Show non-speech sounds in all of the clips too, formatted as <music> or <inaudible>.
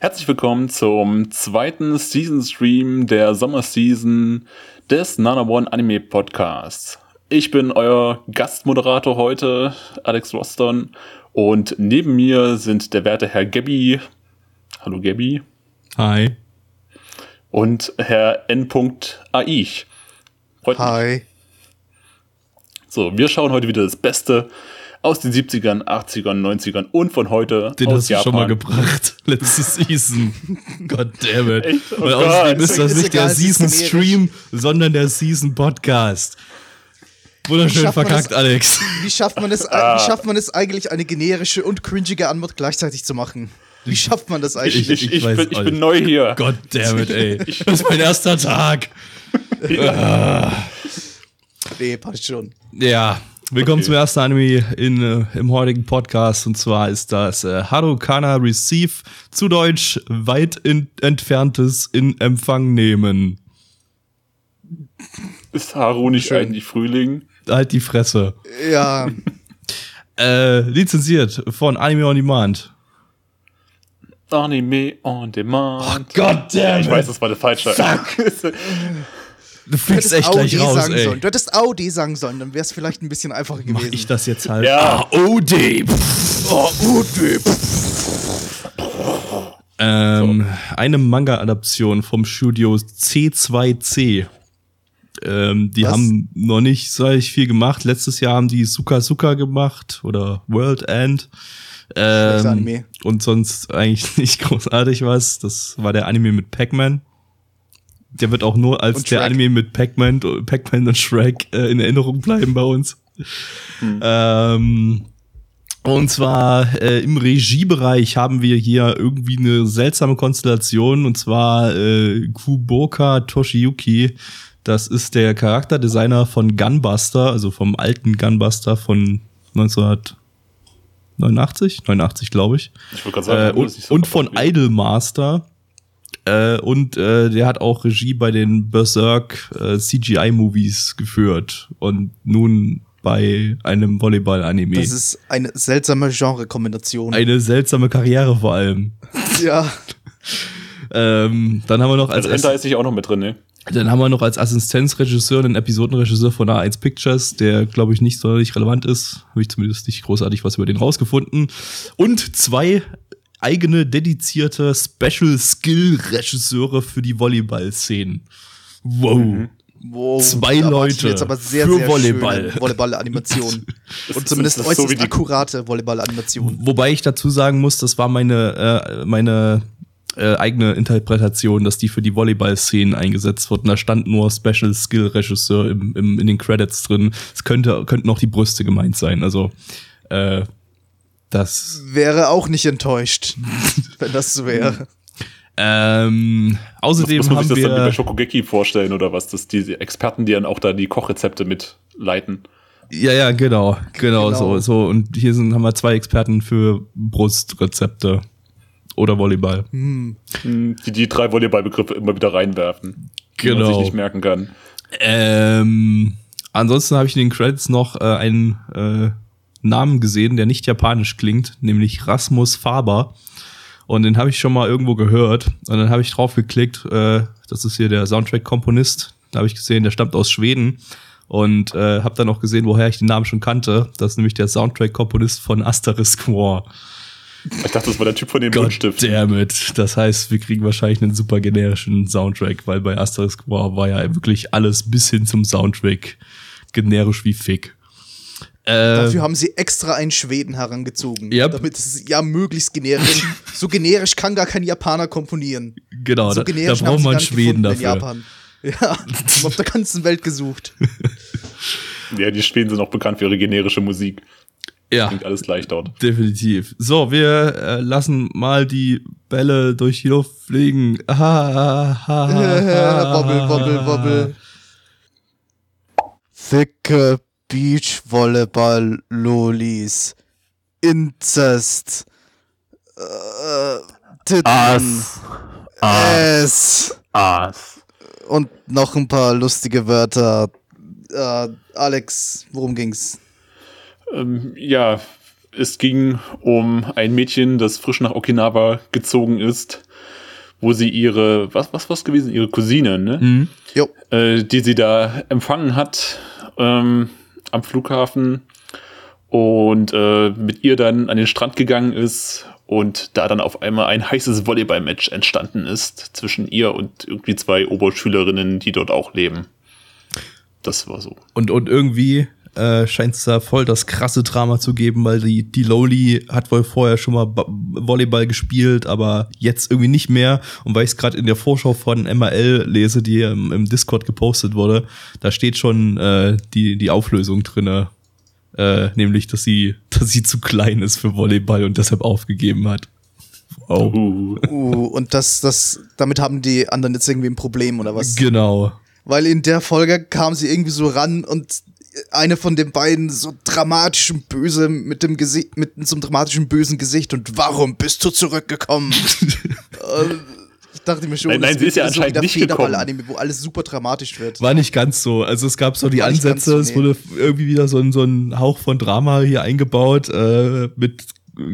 Herzlich willkommen zum zweiten Season Stream der Sommerseason des Nana One Anime Podcasts. Ich bin euer Gastmoderator heute, Alex Roston, und neben mir sind der werte Herr Gabby. Hallo Gabby. Hi. Und Herr N.Aich. Hi. So, wir schauen heute wieder das Beste aus den 70ern, 80ern, 90ern und von heute Den aus hast du Japan. schon mal gebracht. <laughs> Letzte Season. <laughs> God damn it. Echt? Oh Und Gott. außerdem ist das Ist nicht der egal, ist Season Stream, sondern der Season Podcast. Wunderschön verkackt, das- Alex. Wie schafft man es, Ah. <laughs> wie schafft man es eigentlich, eine generische und cringige Antwort gleichzeitig zu machen? Wie schafft man das eigentlich? Ich, ich, ich, weiß bin, ich bin neu hier. God damn it, ey. Das ist mein erster Tag. nee, passt schon. Ja, willkommen Okay. zum ersten Anime in, äh, im heutigen Podcast. Und zwar ist das äh, Harukana Receive, zu Deutsch weit in, entferntes in Empfang nehmen. Ist Haru nicht Schön. eigentlich Frühling? Halt die Fresse. Ja, <laughs> Äh, lizenziert von Anime on Demand. Anime on Demand. God damn ich weiß, das war der falsche. Du <laughs> du fliegst hättest echt gleich AOD raus, sagen ey. sollen. Du hättest AOD sagen sollen, dann wäre es vielleicht ein bisschen einfacher Mach gewesen. ich das jetzt halt? Ja. AOD. AOD. Ähm, Eine Manga-Adaption vom Studio C2C. Ähm, die Was? haben noch nicht so viel gemacht. Letztes Jahr haben die Suka Suka gemacht oder World End. Ähm, Anime. und sonst eigentlich <laughs> nicht großartig was. Das war der Anime mit Pac-Man. Der wird auch nur als der. Anime mit Pac-Man Pac und Shrek äh, in Erinnerung bleiben bei uns. Ähm, und zwar äh, im Regiebereich haben wir hier irgendwie eine seltsame Konstellation und zwar äh, Kuboka Toshiyuki. Das ist der Charakterdesigner von Gunbuster, also vom alten Gunbuster von 1989, 89 glaube ich. Ich wollte gerade sagen, Äh, und, und von. Idolmaster. Äh, und äh, der hat auch Regie bei den Berserk äh, CGI-Movies geführt. Und nun bei einem Volleyball-Anime. Das ist eine seltsame Genre-Kombination. Eine seltsame Karriere vor allem. <laughs> Ja, Ähm, dann haben wir noch als Also Enter ist sich auch noch mit drin, ne? dann haben wir noch als Assistenzregisseur einen Episodenregisseur von A1 Pictures, der glaube ich nicht sonderlich relevant ist. Habe ich zumindest nicht großartig was über den rausgefunden. Und zwei eigene dedizierte Special Skill Regisseure für die Volleyball-Szenen. Wow. wow. Zwei Leute Jetzt aber sehr, für sehr Volleyball. schöne Volleyball-Animation. <laughs> Und zumindest so äußerst wie die- akkurate Volleyball-Animation. Wobei ich dazu sagen muss, das war meine, äh, meine äh, eigene Interpretation, dass die für die Volleyball-Szenen eingesetzt wurden. Da stand nur Special Skill Regisseur im, im, in den Credits drin. Es könnte, könnten auch die Brüste gemeint sein. Also, äh, das. Wäre auch nicht enttäuscht, <laughs> wenn das so wäre. Ähm, außerdem muss man sich haben das dann wie bei. Shokugeki vorstellen oder was? Dass die Experten, die dann auch da die Kochrezepte mitleiten. Ja, ja, genau, genau, Genau. so, so. Und hier sind, haben wir zwei Experten für Brustrezepte oder Volleyball. Hm, Die die drei Volleyballbegriffe immer wieder reinwerfen. Die man Genau. sich nicht merken kann. Ähm, ansonsten habe ich in den Credits noch äh, einen äh, Namen gesehen, der nicht japanisch klingt, nämlich Rasmus Faber. Und den habe ich schon mal irgendwo gehört. Und dann habe ich drauf geklickt. Äh, das ist hier der Soundtrack-Komponist. Da habe ich gesehen, der stammt aus Schweden. Und äh, habe dann auch gesehen, woher ich den Namen schon kannte. Das ist nämlich der Soundtrack-Komponist von Asterisk War. Ich dachte, das war der Typ von dem Buntstift. damn it. Das heißt, wir kriegen wahrscheinlich einen super generischen Soundtrack, weil bei Asterisk War war ja wirklich alles bis hin zum Soundtrack generisch wie Fick. Äh, Dafür haben sie extra einen Schweden herangezogen, Yep. damit es ja möglich generisch. so generisch kann gar kein Japaner komponieren. genau, so da, da generisch braucht man Schweden gefunden in dafür. Japan. Ja, auf der ganzen Welt gesucht. <laughs> Ja, die Schweden sind auch bekannt für ihre generische Musik. Ja. Klingt alles gleich dort. Definitiv. So, wir äh, lassen mal die Bälle durch die Luft fliegen. Ah, ah, ah, ah, wobbel, wobbel, wobbel. Thicke Beachvolleyball-Lolis. Inzest. Äh, Titten. Ass. Es. Ass. Und noch ein paar lustige Wörter. Äh, Alex, worum ging's? Ähm, ja, es ging um ein Mädchen, das frisch nach Okinawa gezogen ist, wo sie ihre, was, was, was gewesen? Ihre Cousine, ne? Mhm. Jo. Äh, die sie da empfangen hat ähm, am Flughafen und äh, mit ihr dann an den Strand gegangen ist und da dann auf einmal ein heißes Volleyball-Match entstanden ist zwischen ihr und irgendwie zwei Oberschülerinnen, die dort auch leben. Das war so. Und, und irgendwie äh, scheint es da voll das krasse Drama zu geben, weil die, die Lowly hat wohl vorher schon mal Ba- Volleyball gespielt, aber jetzt irgendwie nicht mehr. Und weil ich es gerade in der Vorschau von MRL lese, die im, im Discord gepostet wurde, da steht schon äh, die, die Auflösung drinne, äh, nämlich, dass sie, <laughs> dass sie zu klein ist für Volleyball und deshalb aufgegeben hat. Wow. Uh. Uh, und das, das, damit haben die anderen jetzt irgendwie ein Problem oder was? Genau. Weil in der Folge kam sie irgendwie so ran und eine von den beiden so dramatisch und böse mit dem Gesicht, mit so einem dramatischen bösen Gesicht und warum bist du zurückgekommen? <laughs> Äh, ich dachte mir schon, Nein, nein, das sie ist ja so anscheinend wieder nicht Federball-Anime, wo alles super dramatisch wird. War nicht ganz so. Also es gab so die War Ansätze, so, es nee. wurde irgendwie wieder so ein, so ein Hauch von Drama hier eingebaut, äh, mit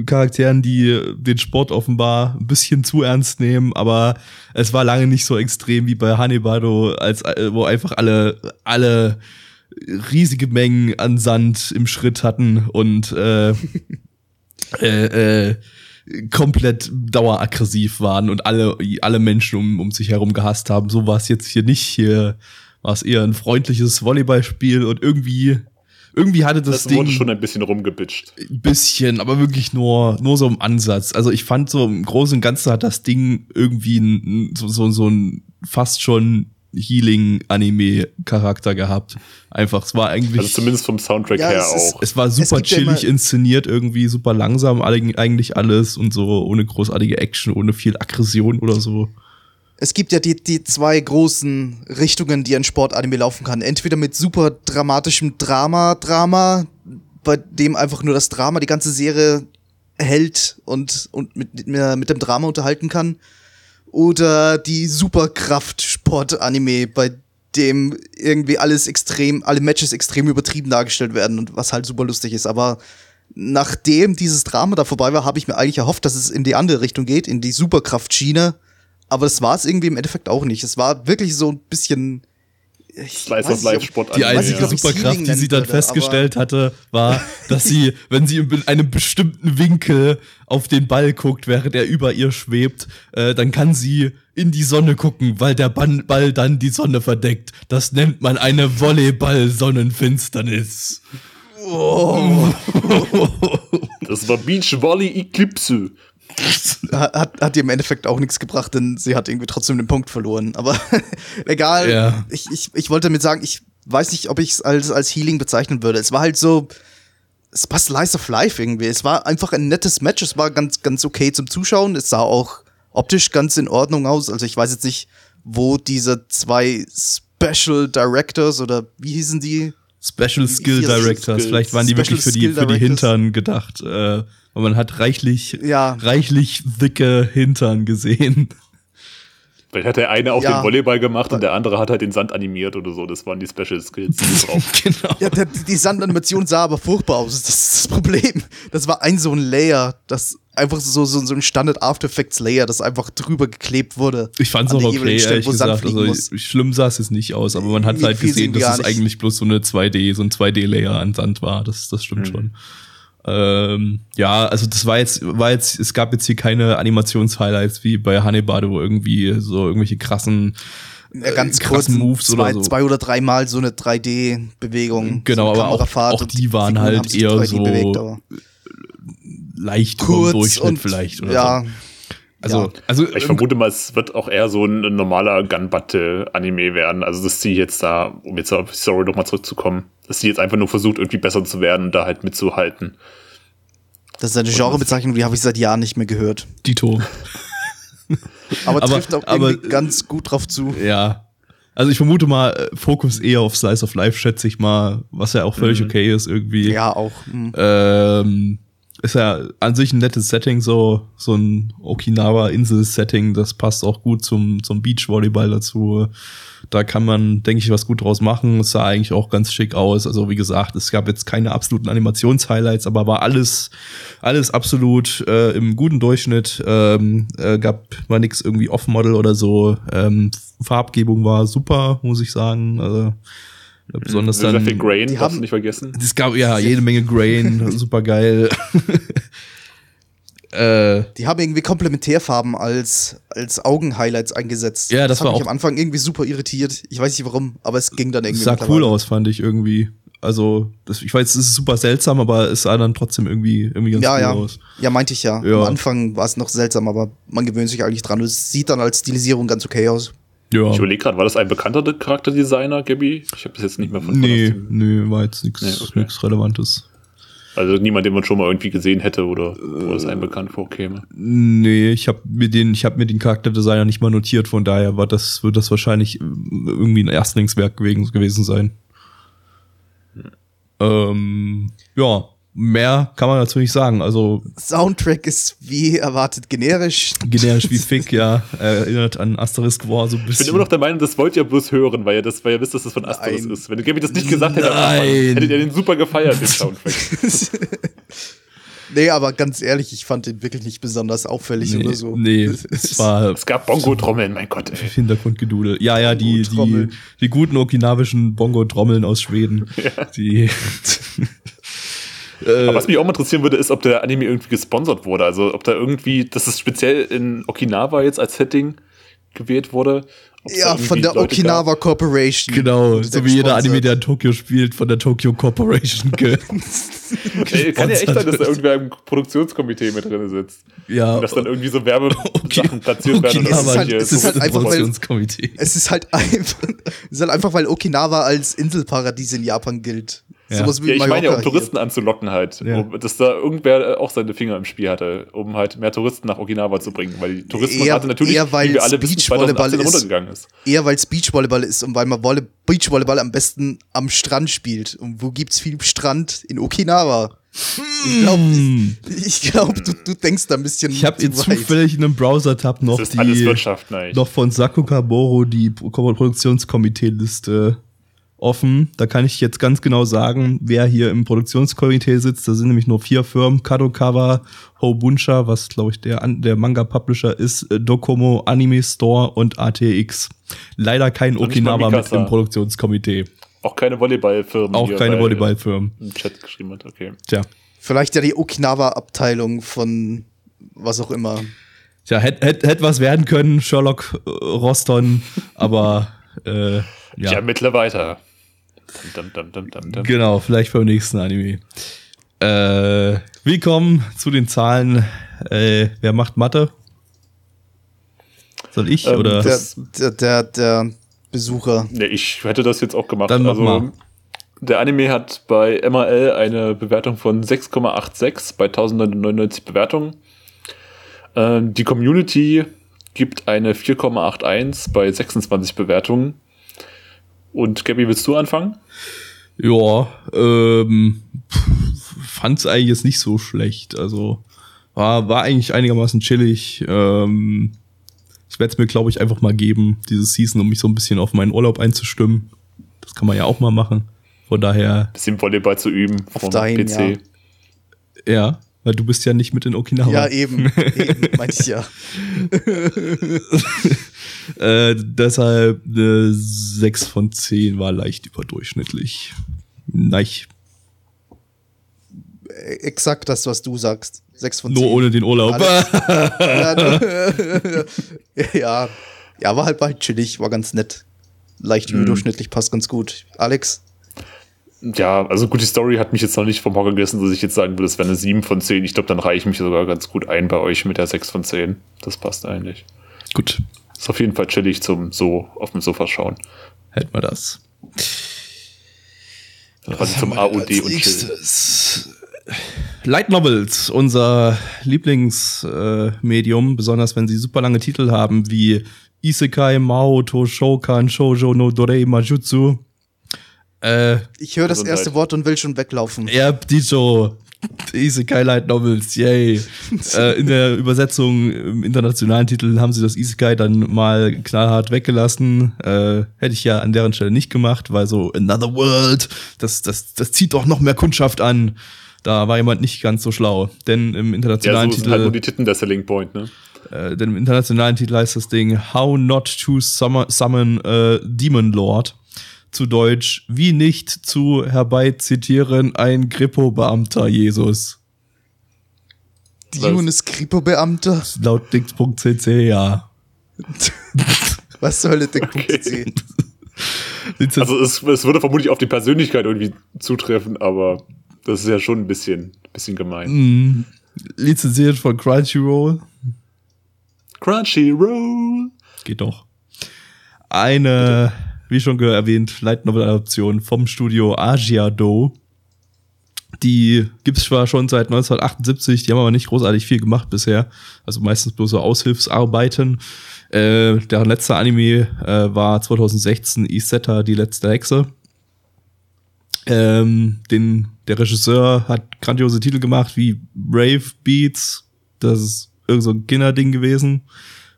Charakteren, die den Sport offenbar ein bisschen zu ernst nehmen, aber es war lange nicht so extrem wie bei Hanebado, als wo einfach alle, alle riesige Mengen an Sand im Schritt hatten und äh, <laughs> äh, äh, komplett daueraggressiv waren und alle, alle Menschen um, um sich herum gehasst haben. So war es jetzt hier nicht. Hier war es eher ein freundliches Volleyballspiel und irgendwie, irgendwie hatte das, Das, Ding wurde schon ein bisschen rumgebitcht. ein bisschen, aber wirklich nur, nur so im Ansatz. Also ich fand so im Großen und Ganzen hat das Ding irgendwie ein, so, so, so ein fast schon Healing-Anime-Charakter gehabt. Einfach, es war eigentlich. Also zumindest vom Soundtrack Ja, her es ist- auch. Es war super ja chillig immer- inszeniert, irgendwie super langsam, eig- eigentlich alles und so ohne großartige Action, ohne viel Aggression oder so. Es gibt ja die, die zwei großen Richtungen, die ein Sportanime laufen kann. Entweder mit super dramatischem Drama, Drama, bei dem einfach nur das Drama die ganze Serie hält und, und mit, mit, mit dem Drama unterhalten kann. Oder die Superkraft-Sport-Anime, bei dem irgendwie alles extrem, alle Matches extrem übertrieben dargestellt werden und was halt super lustig ist. Aber nachdem dieses Drama da vorbei war, habe ich mir eigentlich erhofft, dass es in die andere Richtung geht, in die Superkraft-Schiene. Aber das war es irgendwie im Endeffekt auch nicht. Es war wirklich so ein bisschen. Slice of Life Sport Die einzige ich's Superkraft, die sie dann würde, festgestellt hatte, war, dass sie, <laughs> wenn sie in einem bestimmten Winkel auf den Ball guckt, während er über ihr schwebt, äh, dann kann sie in die Sonne gucken, weil der Ball dann die Sonne verdeckt. Das nennt man eine Volleyball-Sonnenfinsternis. <laughs> Das war Beach Volley Eclipse. <laughs> Hat, hat, ihr im Endeffekt auch nichts gebracht, denn sie hat irgendwie trotzdem den Punkt verloren. Aber <laughs> egal. Ja. Ich, ich, ich wollte damit sagen, ich weiß nicht, ob ich es als, als Healing bezeichnen würde. Es war halt so. Es war Slice of Life irgendwie. Es war einfach ein nettes Match. Es war ganz, ganz okay zum Zuschauen. Es sah auch optisch ganz in Ordnung aus. Also ich weiß jetzt nicht, wo diese zwei Special Directors oder wie hießen die? Special Skill Directors, vielleicht waren die Special wirklich für die, für die. Hintern gedacht. Äh, und man hat reichlich, Ja. reichlich dicke Hintern gesehen. Vielleicht hat der eine auch Ja. den Volleyball gemacht und der andere hat halt den Sand animiert oder so. Das waren die Special Skills die drauf. <laughs> genau. Ja, der, die Sandanimation sah aber furchtbar aus. Das ist das Problem. Das war ein so ein Layer, das einfach so, so, so ein Standard After Effects Layer, das einfach drüber geklebt wurde. Ich fand's An auch okay, Stelle, ehrlich gesagt. fliegen Also muss. schlimm sah es jetzt nicht aus, aber man hat Mir halt gesehen, dass es nicht. eigentlich bloß so eine 2D, so ein 2D-Layer an Sand war. Das, das stimmt schon. Ähm, ja, also das war jetzt, war jetzt, es gab jetzt hier keine Animations-Highlights wie bei Hanebade, wo irgendwie so irgendwelche krassen, Ja, ganz äh, kurz krassen Moves zwei, oder so. zwei oder dreimal so eine 3D-Bewegung. Genau, so eine aber auch- auch die waren Figuren halt eher 3D so bewegt, leicht kurz Durchschnitt und vielleicht oder ja, so. Also, ja. also Ich vermute mal, es wird auch eher so ein normaler Gun-Battle-Anime werden. Also, dass sie jetzt da, um jetzt auf die Story nochmal zurückzukommen, dass sie jetzt einfach nur versucht, irgendwie besser zu werden und da halt mitzuhalten. Das ist eine Genrebezeichnung, die habe ich seit Jahren nicht mehr gehört. Dito. <laughs> Aber, Aber- trifft auch aber- irgendwie ganz gut drauf zu. Ja. Also ich vermute mal, äh, Fokus eher auf Slice of Life, schätze ich mal, was ja auch völlig okay ist irgendwie. Ja, auch. hm. Ähm, ist ja an sich ein nettes Setting, so, so ein Okinawa-Insel-Setting, das passt auch gut zum, zum Beachvolleyball dazu. Da kann man, denke ich, was gut draus machen. Es sah eigentlich auch ganz schick aus. Also, wie gesagt, es gab jetzt keine absoluten Animationshighlights, aber war alles, alles absolut äh, im guten Durchschnitt. Ähm, äh, gab, war nix irgendwie Off-Model oder so. Ähm, Farbgebung war super, muss ich sagen. Also, besonders Sehr dann. viel Grain, die haben- du nicht vergessen. Es gab ja jede Menge Grain, <laughs> super geil. <laughs> äh, Die haben irgendwie Komplementärfarben als, als Augenhighlights eingesetzt. Ja, das hat war mich auch- am Anfang irgendwie super irritiert. Ich weiß nicht warum, aber es ging dann irgendwie. sah cool aus, fand ich irgendwie. Also, das, ich weiß, es ist super seltsam, aber es sah dann trotzdem irgendwie, irgendwie ganz Ja, cool ja. aus. Ja, meinte ich ja. Ja. Am Anfang war es noch seltsam, aber man gewöhnt sich eigentlich dran. Es sieht dann als Stilisierung ganz okay aus. Ja. Ich überlege gerade, war das ein bekannter Charakterdesigner, Gabby? Ich habe das jetzt nicht mehr von Nee, nee, war jetzt nichts Nee, okay. nix Relevantes. Also niemand, den man schon mal irgendwie gesehen hätte oder wo das einem bekannt vorkäme. Nee, ich habe mir den, ich habe mir den Charakterdesigner nicht mal notiert, von daher war das, wird das wahrscheinlich äh, irgendwie ein Erstlingswerk gewesen, gewesen sein. Ähm, ja, mehr kann man dazu nicht sagen. Also Soundtrack ist wie erwartet generisch. generisch wie <laughs> Fick, ja, erinnert an Asterisk War so ein Ich bisschen. bin immer noch der Meinung, das wollt ihr bloß hören, weil ihr das, weil ihr wisst, dass das von Asterix Nein. ist. Wenn Gabby das nicht gesagt hätte, hättet ihr den super gefeiert, den <laughs> Soundtrack. <laughs> Nee, aber ganz ehrlich, ich fand den wirklich nicht besonders auffällig nee, oder so. nee, es war Es gab Bongo-Trommeln, mein Gott, ey. Hintergrundgedudel. Ja, ja, die, die, die guten okinawischen Bongo-Trommeln aus Schweden. Die. Äh, Aber was mich auch mal interessieren würde, ist, ob der Anime irgendwie gesponsert wurde. Also, ob da irgendwie, dass es speziell in Okinawa jetzt als Setting gewählt wurde. Ja, von der Leute Okinawa Corporation. Genau, so wie jeder. Anime, der in Tokio spielt, von der Tokyo Corporation. gab. <laughs> Ey, kann ja echt sein, dass da irgendwer im Produktionskomitee mit drin sitzt. Ja, Und dass dann irgendwie so Werbesachen <laughs> platziert werden. Okinawa, halt- es ist halt das einfach, weil- Produktionskomitee. Es ist halt <laughs> einfach, es ist halt einfach, weil Okinawa als Inselparadies in Japan gilt. Ja. Sowas wie Ja, ich meine ja, um Mallorca hier. Touristen anzulocken halt. Ja. Um, dass da irgendwer auch seine Finger im Spiel hatte, um halt mehr Touristen nach Okinawa zu bringen. Weil die Eher- natürlich, eher, weil wie wir alle wissen, Beachvolleyball 2018 ist. runtergegangen ist. Eher weil es Beachvolleyball ist und weil man Volley Beachvolleyball am besten am Strand spielt. Und wo gibt's viel Strand? In Okinawa. Ich glaube, ich, ich glaub, du, du denkst da ein bisschen. Ich habe jetzt weit. zufällig in einem Browser-Tab noch Das ist alles die, Wirtschaft, nein. noch von Sakuga Boro die Pro- Produktionskomitee-Liste offen. Da kann ich jetzt ganz genau sagen, wer hier im Produktionskomitee sitzt. Da sind nämlich nur vier Firmen. Kadokawa, Hobunsha, was glaube ich der, der Manga-Publisher ist, äh, Docomo, Anime Store und ATX. Leider kein Und mal Okinawa mit im Produktionskomitee. Auch keine Volleyballfirmen. Auch keine Volleyballfirmen. Im Chat geschrieben hat, okay. Tja. Vielleicht ja die Okinawa-Abteilung von was auch immer. Tja, hätte hätt, hätt was werden können, Sherlock äh, Roston, aber äh, Ja. Ich ja. ermittle weiter. Dum, dum, dum, dum, dum. Genau, vielleicht beim nächsten Anime. Äh, willkommen zu den Zahlen. Äh, wer macht Mathe? Soll ich Ähm, oder? Der, der, der, der Besucher. Nee, ich hätte das jetzt auch gemacht. Dann mach also, mal. der Anime hat bei MRL eine Bewertung von 6,86 bei 1099 Bewertungen. Ähm, die Community gibt eine 4,81 bei 26 Bewertungen. Und Gabby, willst du anfangen? Ja, ähm, fand's eigentlich jetzt nicht so schlecht. Also war, war eigentlich einigermaßen chillig. Ähm, ich werde es mir, glaube ich, einfach mal geben, diese Season, um mich so ein bisschen auf meinen Urlaub einzustimmen. Das kann man ja auch mal machen. Von daher, Bisschen Volleyball zu üben Auf vom dein, PC. ja. ja, weil du bist ja nicht mit in Okinawa. Ja, eben. <laughs> eben meinte ich ja. <laughs> Äh, deshalb eine 6 von 10 war leicht überdurchschnittlich. Nein, Exakt das, was du sagst. Sechs von nur zehn. ohne den Urlaub. <laughs> Ja, nur- <laughs> ja, ja, war halt, war halt chillig, war ganz nett. Leicht Mhm. überdurchschnittlich, passt ganz gut. Alex? Ja, also gut, die Story hat mich jetzt noch nicht vom Hocker gerissen, dass ich jetzt sagen würde, es wäre eine 7 von 10. Ich glaube, dann reiche ich mich sogar ganz gut ein bei euch mit der 6 von 10. Das passt eigentlich. Gut, Ist auf jeden Fall chillig zum so auf dem Sofa schauen. hätten wir das. Quasi zum AOD und Chill. nächstes? Light Novels, unser Lieblingsmedium, besonders wenn sie super lange Titel haben wie Isekai, Maoto, Shokan, Shoujo no Dorei Majutsu. Äh, Ich höre das erste Wort und will schon weglaufen. Erb Dijo, <laughs> Isekai Light Novels, yay. <laughs> äh, in der Übersetzung im internationalen Titel haben sie das Isekai dann mal knallhart weggelassen. Äh, hätte ich ja an deren Stelle nicht gemacht, weil so Another World, das, das, das zieht doch noch mehr Kundschaft an. Da war jemand nicht ganz so schlau. Denn im Ja, internationalen so sind halt nur Titel, die Titten der Selling Point, ne? äh, denn im internationalen Titel heißt das Ding How Not to Summon, summon a Demon Lord. Zu Deutsch, wie nicht zu herbeizitieren ein Grippo-Beamter Jesus. Demon ist Kripo-Beamter. Laut Dix.cc, ja. <laughs> Was Hölle, Dick.cc. Lizenz- Also es, es würde vermutlich auf die Persönlichkeit irgendwie zutreffen, aber das ist ja schon ein bisschen, bisschen gemein. Mhm. lizenziert von Crunchyroll. Crunchyroll. Geht doch. Eine, wie schon erwähnt, Light Novel Adaption vom Studio Asiado. Die gibt's zwar schon seit 1978, die haben aber nicht großartig viel gemacht bisher. Also meistens bloß so Aushilfsarbeiten. Äh, deren letzter Anime äh, war 2016 Isetta, die letzte Hexe. Ähm, den, der Regisseur hat grandiose Titel gemacht wie Brave Beats, das ist irgend so ein Kinderding gewesen.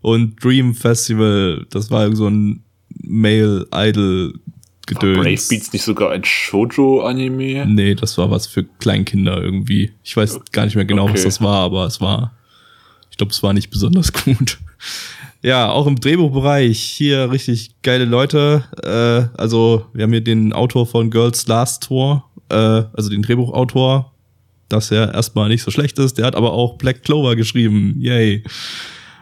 Und Dream Festival, das war irgend so ein Male Idol Gedöns. Brave Beats nicht sogar ein Shoujo-Anime? Nee, das war was für Kleinkinder irgendwie. Ich weiß gar nicht mehr genau, was Okay. das war, aber es war, ich glaube, es war nicht besonders <laughs> gut. Ja, auch im Drehbuchbereich hier richtig geile Leute. Äh, also wir haben hier den Autor von Girls Last Tour, äh, also den Drehbuchautor, das ja erstmal nicht so schlecht ist. Der hat aber auch Black Clover geschrieben. Yay.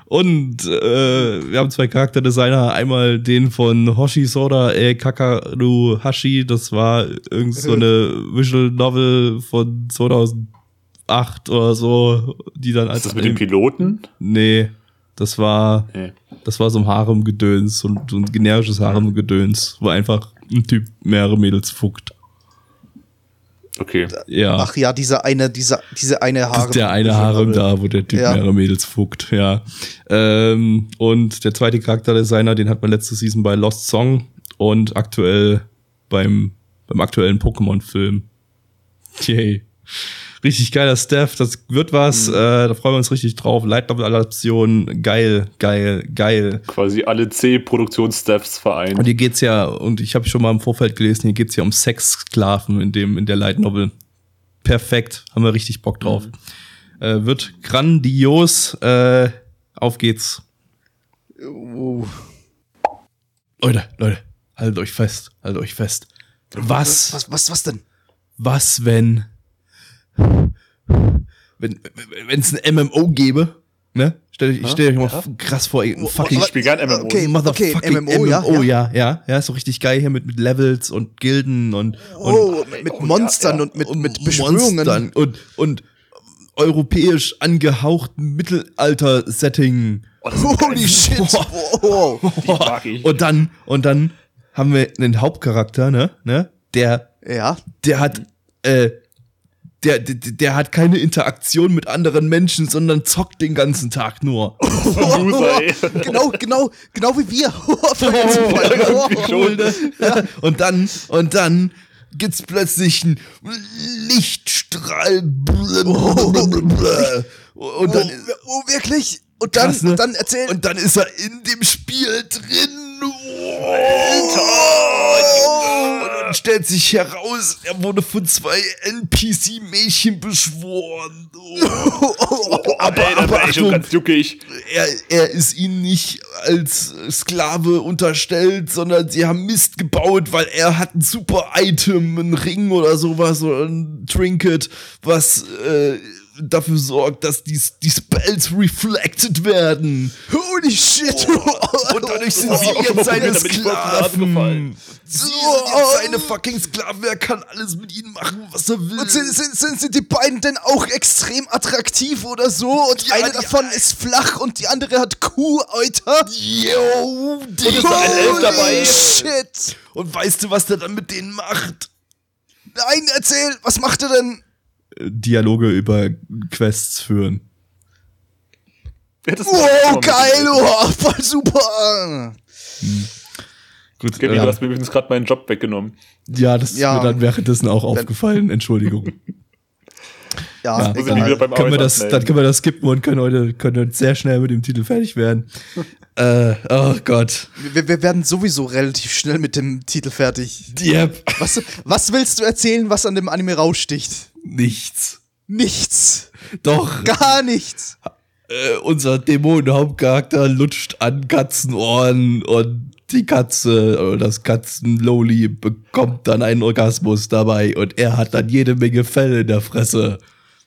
Und äh, wir haben zwei Charakterdesigner, einmal den von Hoshi Soda e Kakaru Hashi, das war irgend so eine Visual Novel von 2008 oder so, die dann als Ist das mit dem Piloten? Nee, das war Nee. das war so ein Harem-Gedöns, so ein generisches Harem-Gedöns, wo einfach ein Typ mehrere Mädels fuckt. Okay. Ja. Ach ja, dieser eine, dieser, diese eine Haare. ist der eine Harem da, wo der Typ Ja. mehrere Mädels fuckt, ja. Ähm, und der zweite Charakterdesigner, den hat man letzte Season bei Lost Song und aktuell beim, beim aktuellen Pokémon-Film. Yay. Richtig geiler Staff, das wird was, Mhm. äh, da freuen wir uns richtig drauf. Light Novel Adaption, geil, geil, geil. Quasi alle C-Produktionsstaffs vereint. Und hier geht's ja, und ich habe schon mal im Vorfeld gelesen, hier geht's ja um Sexsklaven in dem in der Light Novel. Perfekt, haben wir richtig Bock drauf. Äh, wird grandios. Äh, auf geht's. Oh. Leute, Leute, haltet euch fest, haltet euch fest. Was, Was, was, was denn? was, wenn, wenn, wenn es ein MMO gäbe, ne? Stellt euch, stellt euch mal f- krass vor, ein fucking Ich spiele gern MMO. Okay, Motherfucking MMO, ja, MMO, ja. ja, ja, ja, ist so richtig geil hier mit, mit Levels und Gilden und, und Oh, mit, mit Monstern und mit, und mit Beschwörungen. Monstern und, und europäisch angehauchten Mittelalter-Setting. Holy shit. Wow. Ich. Und dann, und dann haben wir einen Hauptcharakter, ne, ne, der, Ja. der hat, äh, der, der, der hat keine Interaktion mit anderen Menschen, sondern zockt den ganzen Tag nur. <laughs> Loser, ey. Genau, genau, genau wie wir. <laughs> Schon. Ja, und dann, und dann gibt's plötzlich einen Lichtstrahl. Und dann, oh, oh, wirklich? Und dann, Krass, ne? und dann erzähl. und dann ist er in dem Spiel drin. Und dann stellt sich heraus, er wurde von zwei NPC-Mädchen beschworen. <laughs> aber, Ey, aber ich schon Achtung, ganz juckig. er, er ist ihnen nicht als Sklave unterstellt, sondern sie haben Mist gebaut, weil er hat ein super Item, ein Ring oder sowas oder ein Trinket, was äh, dafür sorgt, dass die, die Spells reflected werden. Holy shit. Und dadurch sind sie mal jetzt seine Sklaven. sind jetzt seine fucking Sklaven, er kann alles mit ihnen machen, was er will. Und sind, sind, sind, sind die beiden denn auch extrem attraktiv oder so? Und Ja, eine davon ist flach und die andere hat Kuh, Alter. Yo, die ist da ein Elf Holy dabei? shit. Und weißt du, was der dann mit denen macht? Nein, erzähl, was macht er denn? Dialoge über Quests führen. Ja, Wow, geil, oh, voll super. Gut, Kenny, äh, du hast mir übrigens gerade meinen Job weggenommen. ja, das ist Ja. mir dann währenddessen auch aufgefallen. Entschuldigung. <laughs> Ja, Ja, egal. beim können wir das, dann können wir das skippen und können heute können sehr schnell mit dem Titel fertig werden. <laughs> äh, oh Gott. Wir, wir werden sowieso relativ schnell mit dem Titel fertig. Yep. Was, was willst du erzählen, was an dem Anime raussticht? Nichts. Nichts. Doch. Gar nichts. äh, unser Dämonenhauptcharakter lutscht an Katzenohren und die Katze oder das Katzenloli bekommt dann einen Orgasmus dabei und er hat dann jede Menge Fell in der Fresse.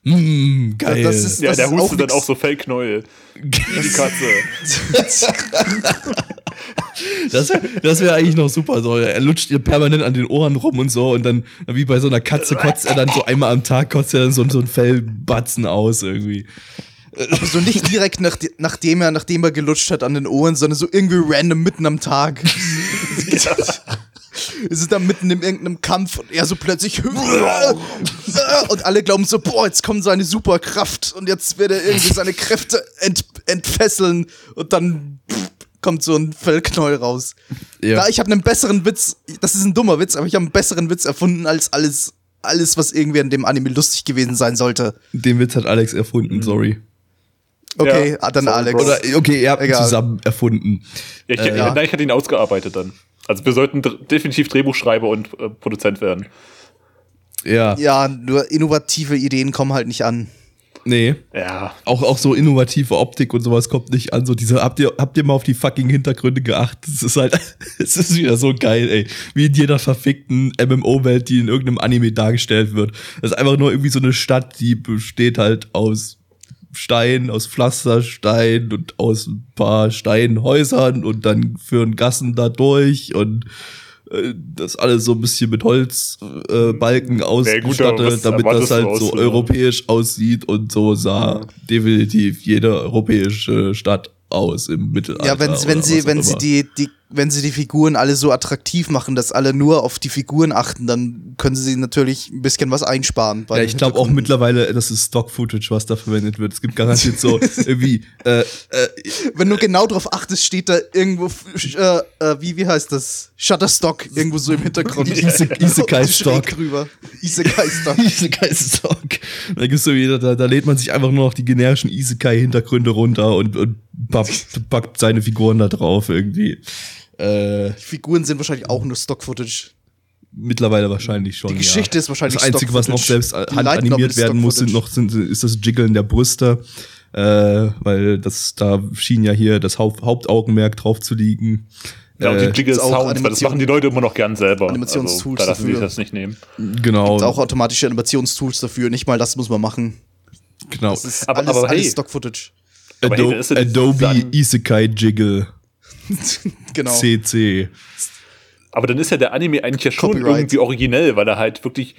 Mm, geil. Das ist- Ja, der ist hustet auch dann auch so Fellknäuel. Die Katze. <laughs> Das wäre das wär eigentlich noch super. So. Er lutscht ihr permanent an den Ohren rum und so und dann, wie bei so einer Katze, kotzt er dann so einmal am Tag, kotzt er dann so, so ein Fellbatzen aus irgendwie. Aber so nicht direkt nach, nachdem er, nachdem er gelutscht hat an den Ohren, sondern so irgendwie random mitten am Tag. <laughs> Es ist dann mitten in irgendeinem Kampf und er so plötzlich <laughs> und alle glauben so, boah, jetzt kommt seine Superkraft und jetzt wird er irgendwie seine Kräfte ent, entfesseln und dann kommt so ein Fellknäuel raus. Ja. Da, ich habe einen besseren Witz, das ist ein dummer Witz, aber ich habe einen besseren Witz erfunden als alles, alles, was irgendwie an dem Anime lustig gewesen sein sollte. Den Witz hat Alex erfunden, sorry. Okay, Ja, ah, dann sorry, Alex. Bro. Oder, okay, ihr habt ihn Egal. zusammen erfunden. Ja, ich, Äh, ja. Nein, ich hatte ihn ausgearbeitet dann. Also wir sollten definitiv Drehbuchschreiber und äh, Produzent werden. Ja. Ja, nur innovative Ideen kommen halt nicht an. Nee. Ja. Auch, auch so innovative Optik und sowas kommt nicht an. So diese, habt ihr, habt ihr mal auf die fucking Hintergründe geachtet? Es ist halt, <laughs> es ist wieder so geil, ey. Wie in jeder verfickten MMO-Welt, die in irgendeinem Anime dargestellt wird. Das ist einfach nur irgendwie so eine Stadt, die besteht halt aus Stein, aus Pflasterstein und aus ein paar Steinhäusern und dann führen Gassen da durch und äh, das alles so ein bisschen mit Holzbalken äh, gut, ausgestattet, was damit das halt so einer- europäisch aussieht und so sah definitiv jede europäische Stadt aus im Mittelalter. Ja, wenn, wenn sie, wenn sie die, die, wenn sie die Figuren alle so attraktiv machen, dass alle nur auf die Figuren achten, dann können sie natürlich ein bisschen was einsparen. bei Ja, ich glaube auch mittlerweile, das ist Stock-Footage, was da verwendet wird. Es gibt garantiert so <laughs> irgendwie, äh, äh, Wenn du genau drauf achtest, steht da irgendwo, äh, äh, wie, wie heißt das? Shutterstock irgendwo so im Hintergrund. <laughs> Ise- Isekai-Stock. Isekai-Stock. diese <laughs> geile Stock. Da gibt's so wieder, da, da lädt man sich einfach nur noch die generischen Isekai-Hintergründe runter und, und packt, packt seine Figuren da drauf irgendwie. Äh, Die Figuren sind wahrscheinlich auch nur Stock-Footage. mittlerweile wahrscheinlich schon. Die Geschichte ja. ist wahrscheinlich Das Einzige, was noch selbst Light Novel animiert werden muss, sind noch sind, ist das Jiggeln der Brüste. Äh, weil das, da schien ja hier das Haupt, Hauptaugenmerk drauf zu liegen. Ja, und Äh, die Jiggle ist auch Sounds, weil das Animation- machen die Leute immer noch gern selber. Animationstools also, da lassen dafür. das nicht nehmen. Genau. Gibt's auch automatische Animationstools dafür. Nicht mal das muss man machen. genau. Das ist Aber- alles, aber hey. alles Stock-Footage. Hey, Ado es Adobe dann- Isekai Jiggle <laughs> Genau. CC. Aber dann ist ja der Anime eigentlich ja schon Copyright. irgendwie originell, weil er halt wirklich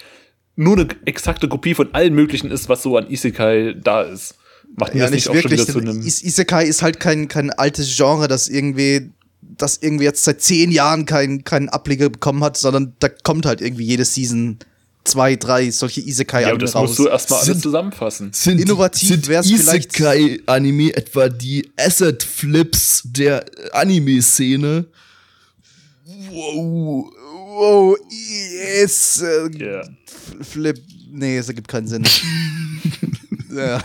nur eine exakte Kopie von allen möglichen ist, was so an Isekai da ist. Macht mir Ja, das nicht nicht auch schon wirklich. wieder zu einem. Is Isekai ist halt kein, kein altes Genre, das irgendwie, das irgendwie jetzt seit zehn Jahren keinen keinen Ableger bekommen hat, sondern da kommt halt irgendwie jede Season zwei, drei solche isekai Ja, das raus. musst du erstmal alles Sind- zusammenfassen. Sind, Innovativ sind wär's vielleicht- Isekai-Anime etwa die Asset-Flips der Anime-Szene? Wow. wow, yes, äh, Ja. Flip, nee, es ergibt keinen Sinn. <laughs> ja.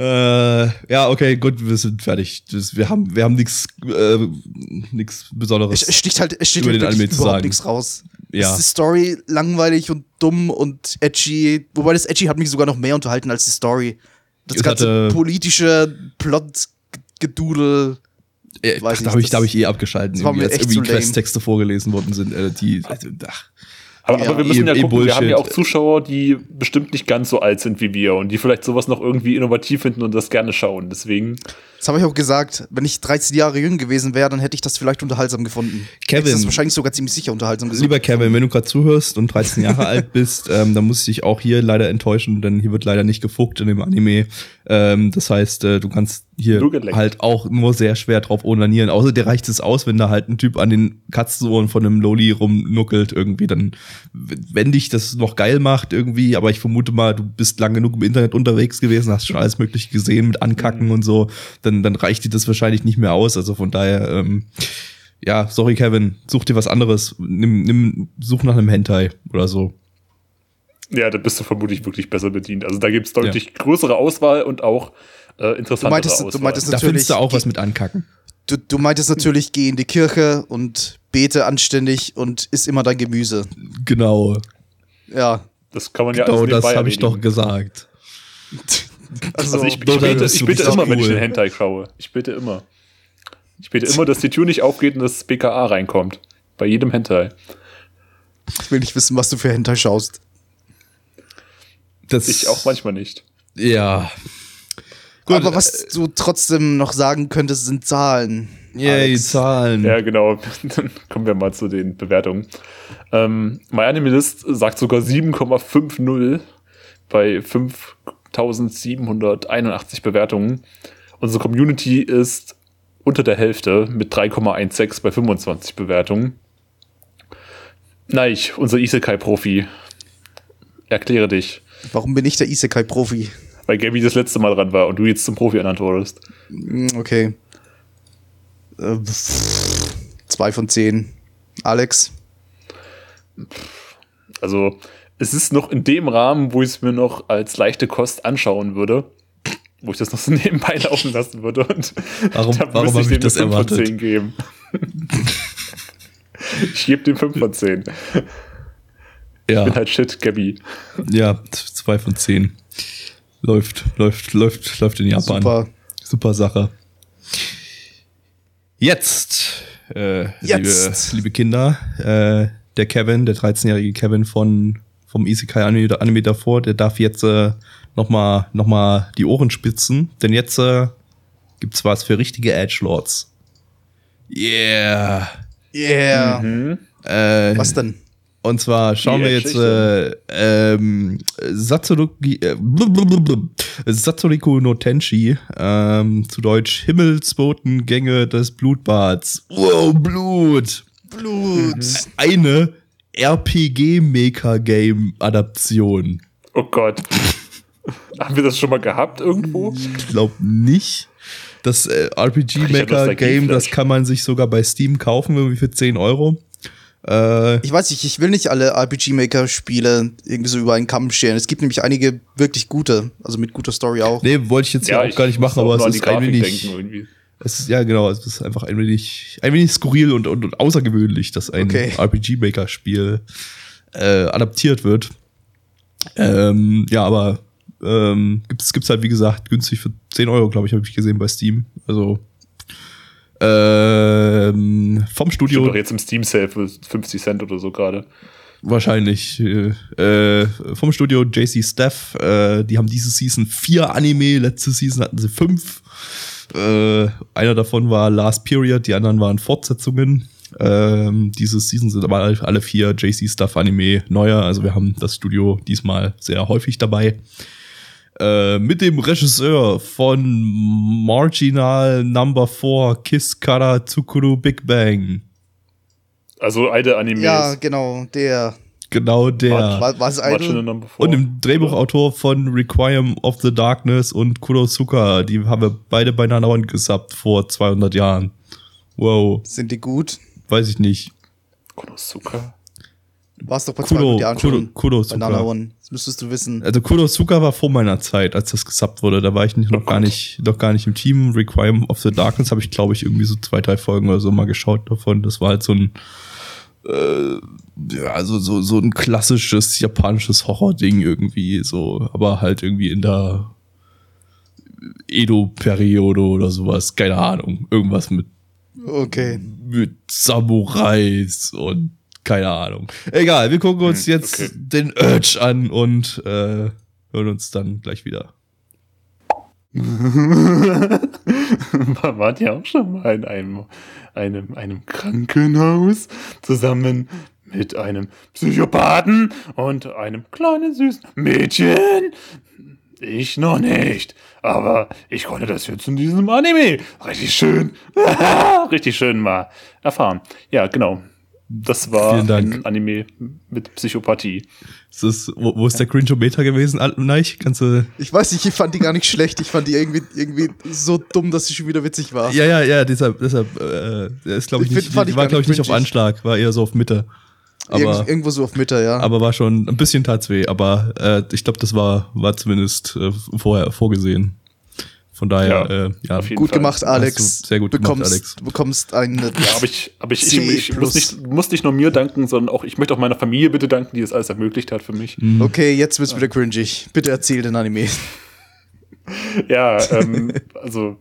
Äh, ja, okay, gut, wir sind fertig. Das, wir haben, wir haben nichts äh, nix Besonderes. Es sticht halt, es sticht Über halt den Anime zu überhaupt nichts raus. Ja. Ist die Story langweilig und dumm und edgy. Wobei das edgy hat mich sogar noch mehr unterhalten als die Story. Das Es ganze hatte- politische Plot-Gedudel. Äh, ach, ich, da habe ich, da hab ich eh abgeschalten, als irgendwie. Questtexte vorgelesen worden sind. Äh, die, ach, Aber, Ja, aber wir müssen ja gucken, wir haben ja auch Bullshit. Zuschauer, die bestimmt nicht ganz so alt sind wie wir und die vielleicht sowas noch irgendwie innovativ finden und das gerne schauen. Deswegen Das habe ich auch gesagt. Wenn ich 13 Jahre jünger gewesen wäre, dann hätte ich das vielleicht unterhaltsam gefunden. Kevin. Hätte das wahrscheinlich sogar ziemlich sicher unterhaltsam gefunden. Lieber Kevin, wenn du gerade zuhörst und 13 Jahre alt bist, ähm, dann muss ich dich auch hier leider enttäuschen, denn hier wird leider nicht gefuckt in dem Anime. Ähm, das heißt, äh, du kannst hier halt auch nur sehr schwer drauf onanieren. Außer dir reicht es aus, wenn da halt ein Typ an den Katzenohren von einem Loli rumnuckelt irgendwie. Dann, wenn dich das noch geil macht irgendwie, aber ich vermute mal, du bist lang genug im Internet unterwegs gewesen, hast schon alles mögliche gesehen mit Ankacken Mhm. und so, dann, dann reicht dir das wahrscheinlich nicht mehr aus. Also von daher, ähm, ja, sorry Kevin, such dir was anderes. Nimm, nimm, such nach einem Hentai oder so. Ja, da bist du vermutlich wirklich besser bedient. Also da gibt es deutlich größere Auswahl und auch äh, interessantere Du meintest- du Auswahl. meintest- Da Natürlich findest du auch was mit Ankacken. Du, du meintest natürlich, geh in die Kirche und bete anständig und isst immer dein Gemüse. Genau. Ja. das kann man ja Genau, alles das habe ich doch gesagt. <laughs> Also, Also ich, ich bete, ich ist bete immer, wenn ich cool. den Hentai schaue. Ich bete immer. Ich bete immer, dass die Tür nicht aufgeht und das BKA reinkommt. Bei jedem Hentai. ich will nicht wissen, was du für Hentai schaust. Das, Ich auch manchmal nicht. Ja. Gut, Aber was du trotzdem noch sagen könntest, sind Zahlen. Yay, Alex. Zahlen. Ja, genau. Dann <laughs> kommen wir mal zu den Bewertungen. Ähm, MyAnimeList sagt sogar 7,50 bei 5781 Bewertungen. Unsere Community ist unter der Hälfte mit 3,16 bei 25 Bewertungen. Neich, unser Isekai-Profi. Erkläre dich. Warum bin ich der Isekai-Profi? Weil Gabby das letzte Mal dran war und du jetzt zum Profi ernannt wurdest. Hm, Okay. Äh, zwei von zehn. Alex? Also, es ist noch in dem Rahmen, wo ich es mir noch als leichte Kost anschauen würde. Wo ich das noch so <laughs> nebenbei laufen lassen würde. Und Warum- da warum müsste hab ich dem das eine 5 von erwartet? 10 geben. <laughs> ich gebe dem 5 von 10. Ich Ja, bin halt shit, Gabby. ja, zwei von zehn. Läuft, läuft, läuft, läuft in Japan. Super. Super Sache. Jetzt, äh, Jetzt. Liebe, liebe Kinder, äh, der Kevin, der 13-jährige Kevin von, vom Isekai Anime, Anime davor, der darf jetzt äh, nochmal noch mal die Ohren spitzen, denn jetzt äh, gibt's was für richtige Edgelords. Yeah. Yeah. Äh, Was denn? und zwar schauen Die wir jetzt äh, ähm, Satsurugi, äh, Satsuriku no Tenshi, ähm, zu Deutsch Himmelsbotengänge des Blutbads. Wow, Blut! Blut. Eine RPG-Maker-Game-Adaption. Oh Gott. <laughs> Haben wir das schon mal gehabt irgendwo? Ich glaube nicht. Das äh, RPG Ich hab Maker Nostalgie Game, das Flash. kann man sich sogar bei Steam kaufen, irgendwie für 10 Euro. Äh, Ich weiß nicht, ich will nicht alle RPG-Maker-Spiele irgendwie so über einen Kamm scheren. Es gibt nämlich einige wirklich gute, also mit guter Story auch. nee, wollte ich jetzt ja, auch gar nicht machen, aber es ist ein wenig. denken irgendwie. Es ist, ja, genau, es ist einfach ein wenig, ein wenig skurril und, und, und außergewöhnlich, dass ein Okay. RPG-Maker-Spiel äh, adaptiert wird. Ähm, ja, aber ähm, gibt's, gibt's halt, wie gesagt, günstig für 10 Euro, glaube ich, habe ich gesehen bei Steam. Also ähm, vom Stimmt Studio doch jetzt im Steam Sale für 50 Cent oder so gerade. wahrscheinlich äh, äh, vom Studio JC Staff. Äh, die haben diese Season vier Anime, letzte Season hatten sie fünf. Äh, einer davon war Last Period, die anderen waren Fortsetzungen. Ähm, diese Season sind aber alle- vier JC Stuff Anime neuer. Also wir haben das Studio diesmal sehr häufig dabei. Äh, mit dem Regisseur von Marginal Number 4 Kiss Kara Tsukuru Big Bang. Also alte Animes. Ja, genau, der. Genau der. War, war Four. Und dem Drehbuchautor von Requiem of the Darkness und Kurosuka, die haben wir beide bei Nanawan gesubbt vor 200 Jahren. Wow, Sind die gut? weiß ich nicht. Konosuka. Du warst doch bei Kudo, 200 Jahren Kudo, schon bei Kurosuka. Nana One. Das müsstest du wissen. Also Kurosuka war vor meiner Zeit, als das gesubbt wurde. Da war ich nicht, noch gar nicht, noch gar nicht im Team. Requiem of the Darkness habe ich, glaube ich, irgendwie so zwei, drei Folgen oder so mal geschaut davon. Das war halt so ein, äh, ja, also so, so ein klassisches japanisches Horror-Ding irgendwie, so, aber halt irgendwie in der Edo-Periode oder sowas. Keine Ahnung. Irgendwas mit Okay. mit Samurais und keine Ahnung. Egal, wir gucken uns Hm, jetzt okay. den Urge an und äh, hören uns dann gleich wieder. <laughs> <laughs> Wart ihr auch schon mal in einem, einem, einem Krankenhaus zusammen mit einem Psychopathen und einem kleinen süßen Mädchen? Ich noch nicht. Aber ich konnte das jetzt in diesem Anime richtig schön, <laughs> richtig schön mal erfahren. Ja, genau. Das war ein Anime mit Psychopathie. Ist das, wo, wo ist der Cringe-O-Meter gewesen, Neich? Kannst du. Ich weiß nicht, ich fand die gar nicht schlecht. Ich fand die irgendwie, irgendwie so dumm, dass sie schon wieder witzig war. Ja, ja, ja, deshalb, deshalb, äh, der ist, glaube ich, Ich nicht, find- fand die ich war, glaube ich, nicht auf. Anschlag, war eher so auf Mitte. Aber, Irgend, irgendwo so auf Mitte, ja. aber war schon ein bisschen tat's weh, aber äh, ich glaube, das war, war zumindest äh, vorher vorgesehen. Von daher, Ja, äh, ja, auf jeden gut Fall. gemacht, Alex. Sehr gut gemacht, bekommst, Alex. Du bekommst eine. Ja, aber ich, aber ich, ich, ich muss, nicht, muss nicht nur mir danken, sondern auch, ich möchte auch meiner Familie bitte danken, die das alles ermöglicht hat für mich. Mhm. Okay, jetzt wird's wieder cringig. Bitte erzähl den Anime. <laughs> Ja, ähm, also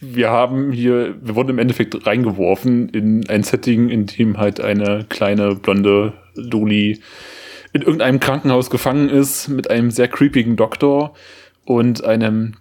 wir haben hier, wir wurden im Endeffekt reingeworfen in ein Setting, in dem halt eine kleine blonde Doli in irgendeinem Krankenhaus gefangen ist mit einem sehr creepigen Doktor und einem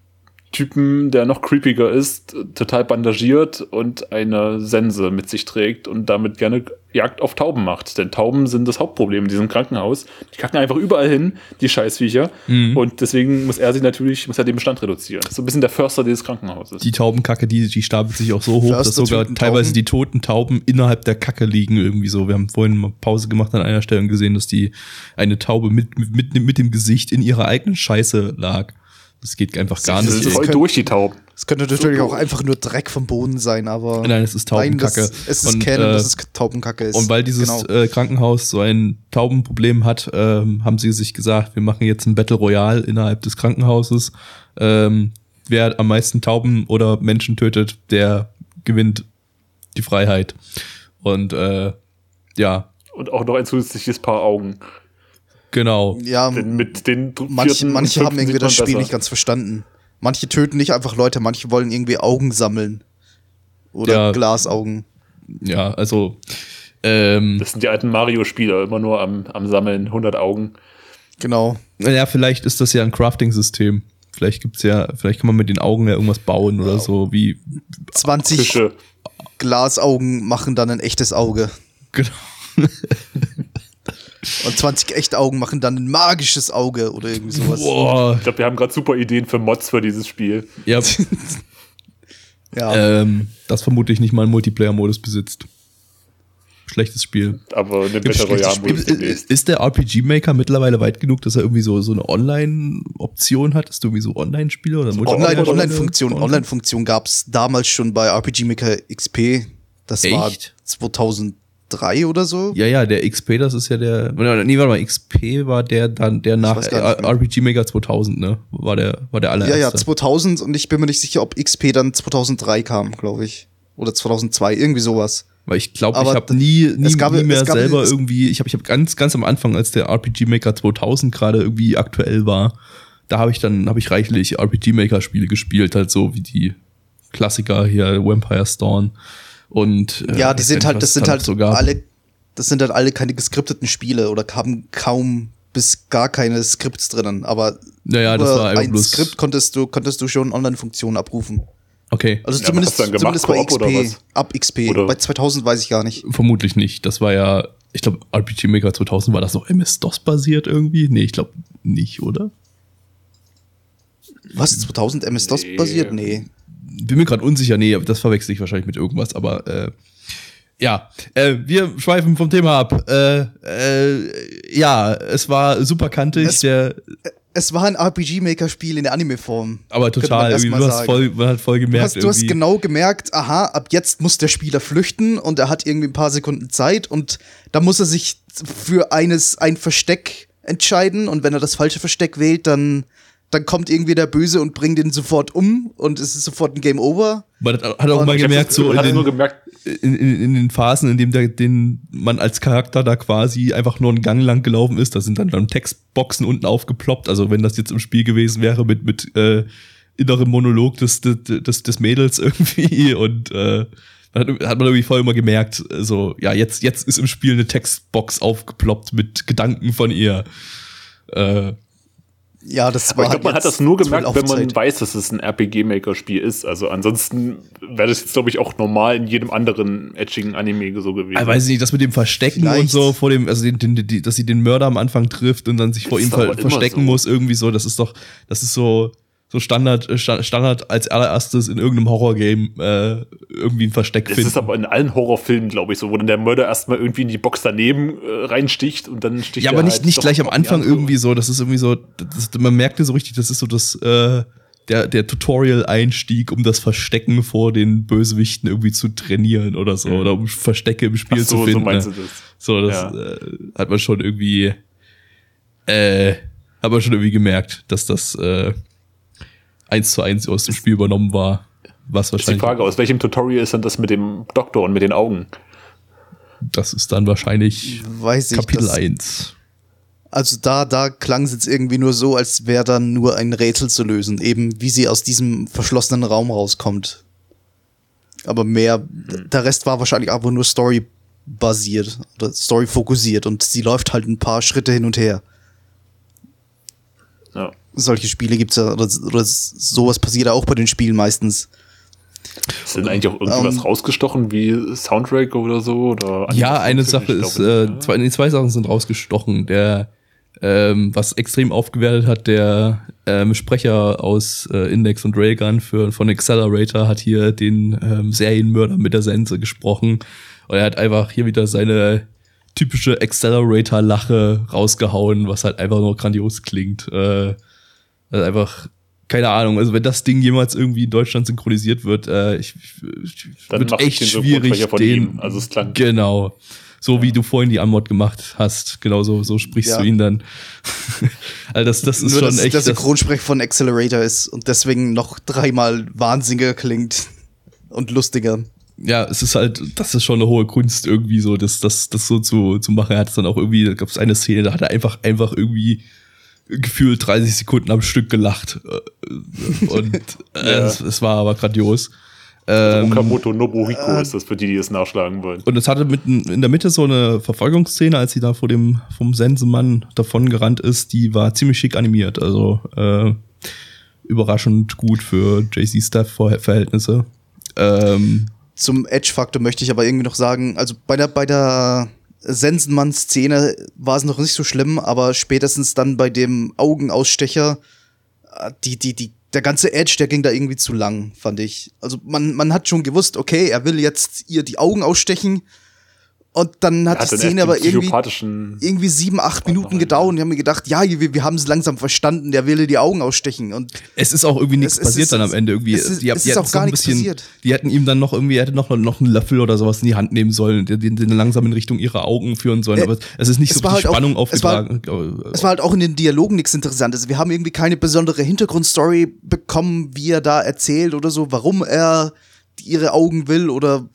Typen, der noch creepiger ist, total bandagiert und eine Sense mit sich trägt und damit gerne Jagd auf Tauben macht. Denn Tauben sind das Hauptproblem in diesem Krankenhaus. Die kacken einfach überall hin, die Scheißviecher. Und deswegen muss er sich natürlich, muss er den Bestand reduzieren. So ein bisschen der Förster dieses Krankenhauses. Die Taubenkacke, die, die stapelt sich auch so hoch, Förster dass sogar töten teilweise Tauben. die toten Tauben innerhalb der Kacke liegen irgendwie so. Wir haben vorhin mal Pause gemacht an einer Stelle und gesehen, dass die eine Taube mit, mit, mit dem Gesicht in ihrer eigenen Scheiße lag. Das geht einfach gar das nicht. ist voll durch die Tauben. Es könnte natürlich auch einfach nur Dreck vom Boden sein, aber. Nein, es ist Nein, das, Taubenkacke. es ist Und, Canon, äh, dass es Taubenkacke ist. Und weil dieses Genau. äh, Krankenhaus so ein Taubenproblem hat, ähm, haben sie sich gesagt, wir machen jetzt ein Battle Royale innerhalb des Krankenhauses. Ähm, wer am meisten Tauben oder Menschen tötet, der gewinnt die Freiheit. Und äh, ja, Und auch noch ein zusätzliches Paar Augen. Genau. ja, mit den manche, manche haben irgendwie das Spiel besser. nicht ganz verstanden. Manche töten nicht einfach Leute, manche wollen irgendwie Augen sammeln. Oder Ja. Glasaugen. Ja, also ähm, Das sind die alten Mario-Spieler, immer nur am, am Sammeln, 100 Augen. Genau. naja, vielleicht ist das ja ein Crafting-System. Vielleicht gibt's ja, vielleicht kann man mit den Augen ja irgendwas bauen oder so, wie 20 Fische. Glasaugen machen dann ein echtes Auge. genau. <laughs> Und 20 echte Augen machen dann ein magisches Auge oder irgendwie sowas. Boah. Ich glaube, wir haben gerade super Ideen für Mods für dieses Spiel. Ja. <laughs> ja. Ähm, das vermutlich nicht mal einen Multiplayer-Modus besitzt. Schlechtes Spiel. Aber eine Battle Royale-Modus. Ist der RPG-Maker mittlerweile weit genug, dass er irgendwie so, so eine Online-Option hat? Ist du irgendwie so Online-Spiele oder Online-Funktion Online Online, Online, Online gab es damals schon bei RPG-Maker XP. Das Echt? war 2000. 3 oder so. Ja, ja, der XP, das ist ja der. Nee, warte mal, XP war der dann, der nach RPG Mega 2000, ne? War der, war der allererste. Ja, ja, 2000 und ich bin mir nicht sicher, ob XP dann 2003 kam, glaube ich. Oder 2002, irgendwie sowas. Weil ich glaube, ich habe nie, nie, gab, nie mehr selber irgendwie, ich habe ich hab ganz, ganz am Anfang, als der RPG Maker 2000 gerade irgendwie aktuell war, da habe ich dann, habe ich reichlich RPG Maker Spiele gespielt, halt so wie die Klassiker hier, Vampire Storm und äh, Ja, die sind halt, das sind halt sogar. alle, das sind halt alle keine geskripteten Spiele oder haben kaum bis gar keine Skripts drinnen. Aber Naja, das über war ein bloß- Skript konntest du, konntest du schon Online-Funktionen abrufen. Okay, Also Ja, zumindest, gemacht, zumindest bei XP. Ab XP. Oder- Bei 2000 weiß ich gar nicht. vermutlich nicht. Das war ja, ich glaube, RPG Maker 2000 war das noch MS-DOS basiert irgendwie? Nee, ich glaube nicht, oder? Was? 2000 MS-DOS Nee. basiert? Nee. Bin mir gerade unsicher, nee, das verwechsel ich wahrscheinlich mit irgendwas, aber äh, ja, äh, wir schweifen vom Thema ab. Äh, äh, ja, es war super kantig, Es- der, Es war ein RPG-Maker-Spiel in der Anime-Form. aber man total, mal du hast sagen. voll, man hat voll Du gemerkt, hast, du hast genau gemerkt, aha, ab jetzt muss der Spieler flüchten und er hat irgendwie ein paar Sekunden Zeit und da muss er sich für eines ein Versteck entscheiden und wenn er das falsche Versteck wählt, dann dann kommt irgendwie der Böse und bringt ihn sofort um und es ist sofort ein Game Over. man hat, hat auch Und mal gemerkt, das- so in den, gemerkt, in, in, in den Phasen, in dem der, den man als Charakter da quasi einfach nur einen Gang lang gelaufen ist, da sind dann, dann Textboxen unten aufgeploppt. Also wenn das jetzt im Spiel gewesen wäre mit, mit äh, innerem Monolog des, des, des, des Mädels <laughs> irgendwie und äh, dann hat, hat man irgendwie voll immer gemerkt, so, ja, jetzt, jetzt ist im Spiel eine Textbox aufgeploppt mit Gedanken von ihr. Äh, Ja, das Aber war ich glaube, man hat das nur gemerkt, wenn man weiß, dass es ein RPG-Maker-Spiel ist. Also ansonsten wäre das jetzt, glaube ich, auch normal in jedem anderen edgigen Anime so gewesen. Ich weiß nicht, das mit dem Verstecken Vielleicht. und so vor dem, also den, den, die, dass sie den Mörder am Anfang trifft und dann sich vor ihm ist aber ver verstecken so. muss, irgendwie so, das ist doch, das ist so, so Standard, äh, Sta- Standard als allererstes in irgendeinem Horrorgame äh, irgendwie ein Versteck das finden. ist aber in allen Horrorfilmen, glaube ich, so, wo dann der Mörder erstmal irgendwie in die Box daneben äh, reinsticht und dann sticht ja, er aber nicht, halt nicht gleich am Anfang irgendwie so, das ist irgendwie so, das, man merkt ja so richtig, das ist so das, äh, der, der Tutorial-Einstieg, um das Verstecken vor den Bösewichten irgendwie zu trainieren oder so, Mhm. oder um Verstecke im Spiel so, zu finden. so meinst ne? du das. So, das Ja. äh, hat man schon irgendwie, äh, hat man schon irgendwie gemerkt, dass das äh, eins zu eins aus dem Spiel übernommen war. Was Ist die wahrscheinlich, Frage, aus welchem Tutorial ist denn das mit dem Doktor und mit den Augen? das ist dann wahrscheinlich Weiß ich, Kapitel das- 1. Also da, da klang es jetzt irgendwie nur so, als wäre dann nur ein Rätsel zu lösen, eben wie sie aus diesem verschlossenen Raum rauskommt. Aber mehr, der Rest war wahrscheinlich einfach nur Story basiert oder Story fokussiert und sie läuft halt ein paar Schritte hin und her. Ja. Solche Spiele gibt's ja, oder, oder sowas passiert ja auch bei den Spielen meistens. Ist denn eigentlich auch irgendwas Ähm, rausgestochen wie Soundtrack oder so? Oder Ja, eine? Sache ist, glaube äh, ne? zwei, nee, zwei Sachen sind rausgestochen. Der, ähm, was extrem aufgewertet hat, der ähm, Sprecher aus äh, Index und Railgun für, von Accelerator hat hier den ähm, Serienmörder mit der Sense gesprochen. Und er hat einfach hier wieder seine typische Accelerator-Lache rausgehauen, was halt einfach nur grandios klingt. Äh, also einfach, keine Ahnung, also wenn das Ding jemals irgendwie in Deutschland synchronisiert wird, äh, ich, ich Dann wird mach ich echt den schwierig, Synchronsprecher von den, ihm. Also es klang- Genau. So wie du vorhin die Anmod gemacht hast, genau so, so sprichst Ja. du ihn dann. <laughs> also das, das ist nur, schon dass echt. der Das, Synchronsprecher von Accelerator ist und deswegen noch dreimal wahnsinniger klingt <laughs> und lustiger. ja, es ist halt, das ist schon eine hohe Kunst irgendwie so, das, das, das so zu, zu machen. Er hat es dann auch irgendwie, da gab es eine Szene, da hat er einfach, einfach irgendwie gefühlt 30 Sekunden am Stück gelacht. Äh, Und <laughs> äh, Ja. es, es war aber grandios. Ähm, Okamoto Nobuhiko ist das für die, die es nachschlagen wollen. Und es hatte mitten in der Mitte so eine Verfolgungsszene, als sie da vor dem vom Sensemann davon gerannt ist, die war ziemlich schick animiert. Also äh, überraschend gut für JC-Staff-Verhältnisse. Ähm, Zum Edge-Faktor möchte ich aber irgendwie noch sagen, also bei der, bei der Sensenmann-Szene war es noch nicht so schlimm, aber spätestens dann bei dem Augenausstecher, äh, die, die, die, der ganze Edge, der ging da irgendwie zu lang, fand ich. Also man, man hat schon gewusst, okay, er will jetzt ihr die Augen ausstechen und dann hat Hat die Szene aber irgendwie irgendwie sieben, acht Minuten gedauert und ich habe mir gedacht, ja, wir, wir haben es langsam verstanden, der will die Augen ausstechen und es ist auch irgendwie nichts Es- es passiert ist- dann am Ende irgendwie. es ist- die, es die ist auch gar noch ein nichts passiert. Die hätten ihm dann noch irgendwie, er hätte noch, noch einen Löffel oder sowas in die Hand nehmen sollen, den, den, langsam in Richtung ihrer Augen führen sollen. Äh, Aber es ist nicht es so richtig halt auch- Spannung es war- aufgetragen. Es war halt auch in den Dialogen nichts Interessantes. Wir haben irgendwie keine besondere Hintergrundstory bekommen, wie er da erzählt oder so, warum er ihre Augen will oder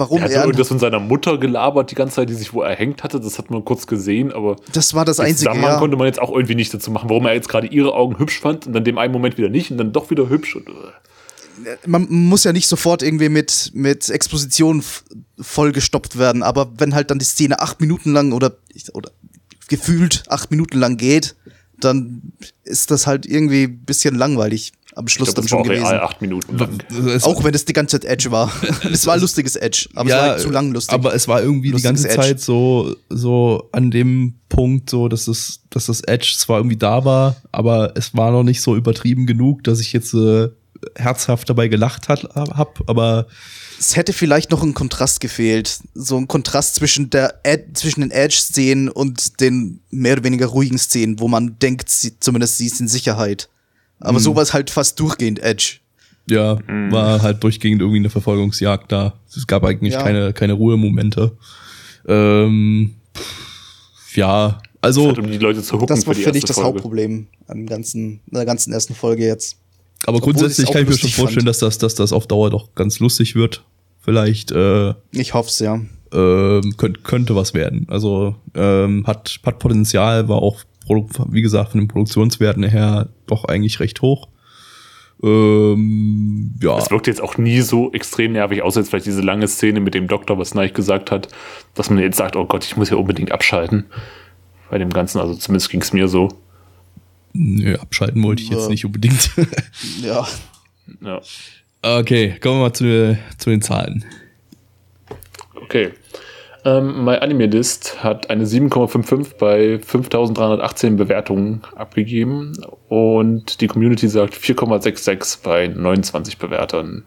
warum Er hat er. irgendwas von seiner Mutter gelabert die ganze Zeit, die sich wo erhängt hatte. Das hat man kurz gesehen, aber Das war das Einzige. Zusammenhang Ja. konnte man jetzt auch irgendwie nicht dazu machen, warum er jetzt gerade ihre Augen hübsch fand und dann dem einen Moment wieder nicht und dann doch wieder hübsch. Und, äh, Man muss ja nicht sofort irgendwie mit, mit Exposition f- vollgestopft werden, aber wenn halt dann die Szene acht Minuten lang oder, oder gefühlt acht Minuten lang geht, dann ist das halt irgendwie ein bisschen langweilig am Schluss glaube, dann das war schon auch gewesen. acht Minuten lang. Es- Auch wenn es die ganze Zeit Edge war. <laughs> es war lustiges Edge, aber es war halt zu lang lustig. Aber es war irgendwie die Lustiges ganze Edge. Zeit so, so an dem Punkt, so, dass es, dass das Edge zwar irgendwie da war, aber es war noch nicht so übertrieben genug, dass ich jetzt äh, herzhaft dabei gelacht hat, hab, aber es hätte vielleicht noch ein Kontrast gefehlt. So ein Kontrast zwischen, der Ed, zwischen den Edge-Szenen und den mehr oder weniger ruhigen Szenen, wo man denkt, sie, zumindest sie ist in Sicherheit. Aber sowas halt fast durchgehend Edge. ja, war halt durchgehend irgendwie eine Verfolgungsjagd da. Es gab eigentlich Ja. keine, keine Ruhemomente. Ähm, pff, ja, also, Halt, um die Leute zu hucken Das war, für die finde ich, erste das Folge. Hauptproblem an ganzen, in der ganzen ersten Folge jetzt. aber obwohl grundsätzlich kann ich mir schon vorstellen, fand. dass das, dass das auf Dauer doch ganz lustig wird. Vielleicht, äh, Ich hoffe es, ja. ähm, könnte, könnte was werden. Also ähm, hat, hat Potenzial, war auch, wie gesagt, von den Produktionswerten her doch eigentlich recht hoch. Ähm, ja, Es wirkt jetzt auch nie so extrem nervig, außer jetzt vielleicht diese lange Szene mit dem Doktor, was Nike gesagt hat, dass man jetzt sagt, oh Gott, ich muss ja unbedingt abschalten. Bei dem Ganzen, also zumindest ging es mir so. Nö, abschalten wollte ich jetzt Ja. nicht unbedingt. <laughs> Ja. Ja. okay, kommen wir mal zu, zu den Zahlen. Okay. Ähm, My Anime List hat eine 7,55 bei 5318 Bewertungen abgegeben und die Community sagt 4,66 bei 29 Bewertern.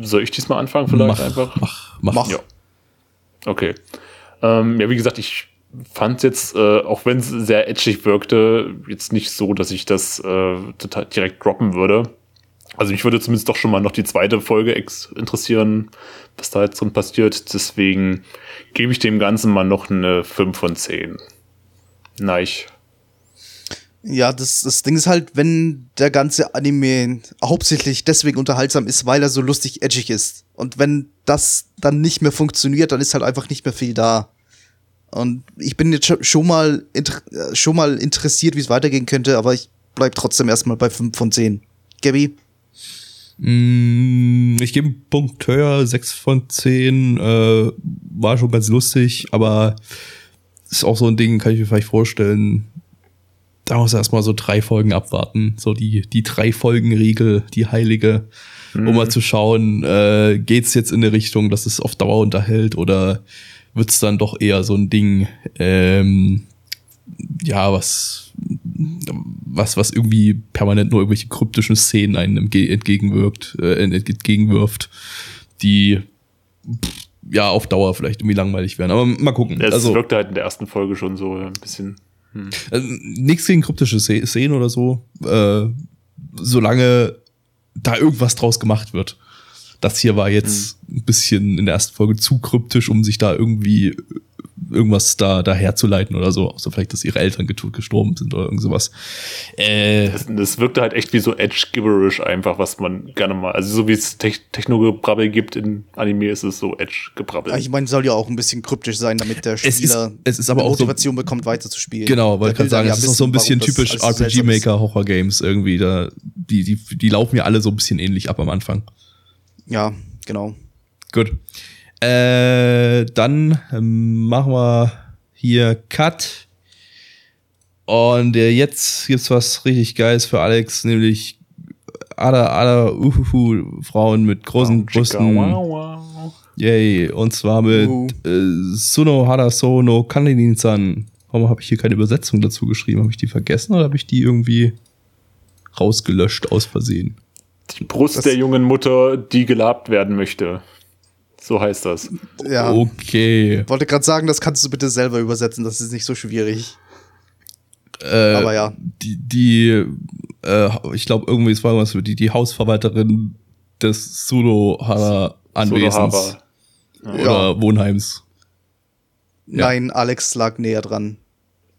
Soll ich diesmal anfangen vielleicht mach, einfach? mach, mach. Mach. Ja. Okay. Ähm, ja, wie gesagt, ich fand jetzt, äh, auch wenn es sehr edgig wirkte, jetzt nicht so, dass ich das äh, total direkt droppen würde. Also mich würde zumindest doch schon mal noch die zweite Folge interessieren, was da jetzt drin passiert. Deswegen gebe ich dem Ganzen mal noch eine 5 von 10. Nein. Ja, das, das Ding ist halt, wenn der ganze Anime hauptsächlich deswegen unterhaltsam ist, weil er so lustig edgig ist. Und wenn das dann nicht mehr funktioniert, dann ist halt einfach nicht mehr viel da. Und ich bin jetzt scho- schon mal, äh, schon mal interessiert, wie es weitergehen könnte, aber ich bleib trotzdem erstmal bei 5 von 10. Gabby? Mm, Ich gebe einen Punkt höher, 6 von 10. Äh, war schon ganz lustig, aber ist auch so ein Ding, kann ich mir vielleicht vorstellen. Da muss erstmal so drei Folgen abwarten. So die, die drei Folgen-Regel, die heilige, um mal zu schauen, äh, geht's jetzt in eine Richtung, dass es auf Dauer unterhält oder wird's dann doch eher so ein Ding, ähm, ja, was, was, was irgendwie permanent nur irgendwelche kryptischen Szenen einem entge- entgegenwirkt, äh, ent- entgegenwirft, die pff, ja auf Dauer vielleicht irgendwie langweilig werden. Aber mal gucken. Es also wirkte halt in der ersten Folge schon so ein bisschen. also, nichts gegen kryptische Sze- Szenen oder so, äh, solange da irgendwas draus gemacht wird. Das hier war jetzt ein bisschen in der ersten Folge zu kryptisch, um sich da irgendwie irgendwas da, da herzuleiten oder so. Außer vielleicht, dass ihre Eltern gestorben sind oder irgend sowas. Äh, Das, das wirkte halt echt wie so Edge-Gibberish einfach, was man gerne mal. Also so wie es Te Techno-Gebrabbel gibt in Anime, ist es so Edge-Gebrabbel. Ja, ich meine, soll ja auch ein bisschen kryptisch sein, damit der Es ist- Spieler es ist aber auch so- Motivation bekommt, weiterzuspielen. Genau, wollte Der gerade sagen, das dann ist auch so ein bisschen typisch alles so seltsam ist. RPG-Maker-Horror-Games irgendwie. Da, die, die, die laufen ja alle so ein bisschen ähnlich ab am Anfang. Ja, genau. Gut. Äh, dann ähm, machen wir hier Cut. Und äh, jetzt gibt's was richtig Geiles für Alex, nämlich Ada, Ada, Uhuhu, Frauen mit großen Chicka, Brüsten. wow, wow. Yay. Und zwar mit Uh. äh, Suno Haraso no Kaninin-san. Warum habe ich hier keine Übersetzung dazu geschrieben? Habe ich die vergessen oder habe ich die irgendwie rausgelöscht aus Versehen? Die Brust Das- der jungen Mutter, die gelabt werden möchte. So heißt das. Ja. Okay. Wollte gerade sagen, das kannst du bitte selber übersetzen, das ist nicht so schwierig. Äh, Aber ja. Die, die äh, ich glaube, irgendwie, es war irgendwas für die, die Hausverwalterin des Sunohara-Anwesens Sonohara. oder Wohnheims. Ja. Nein, Alex lag näher dran.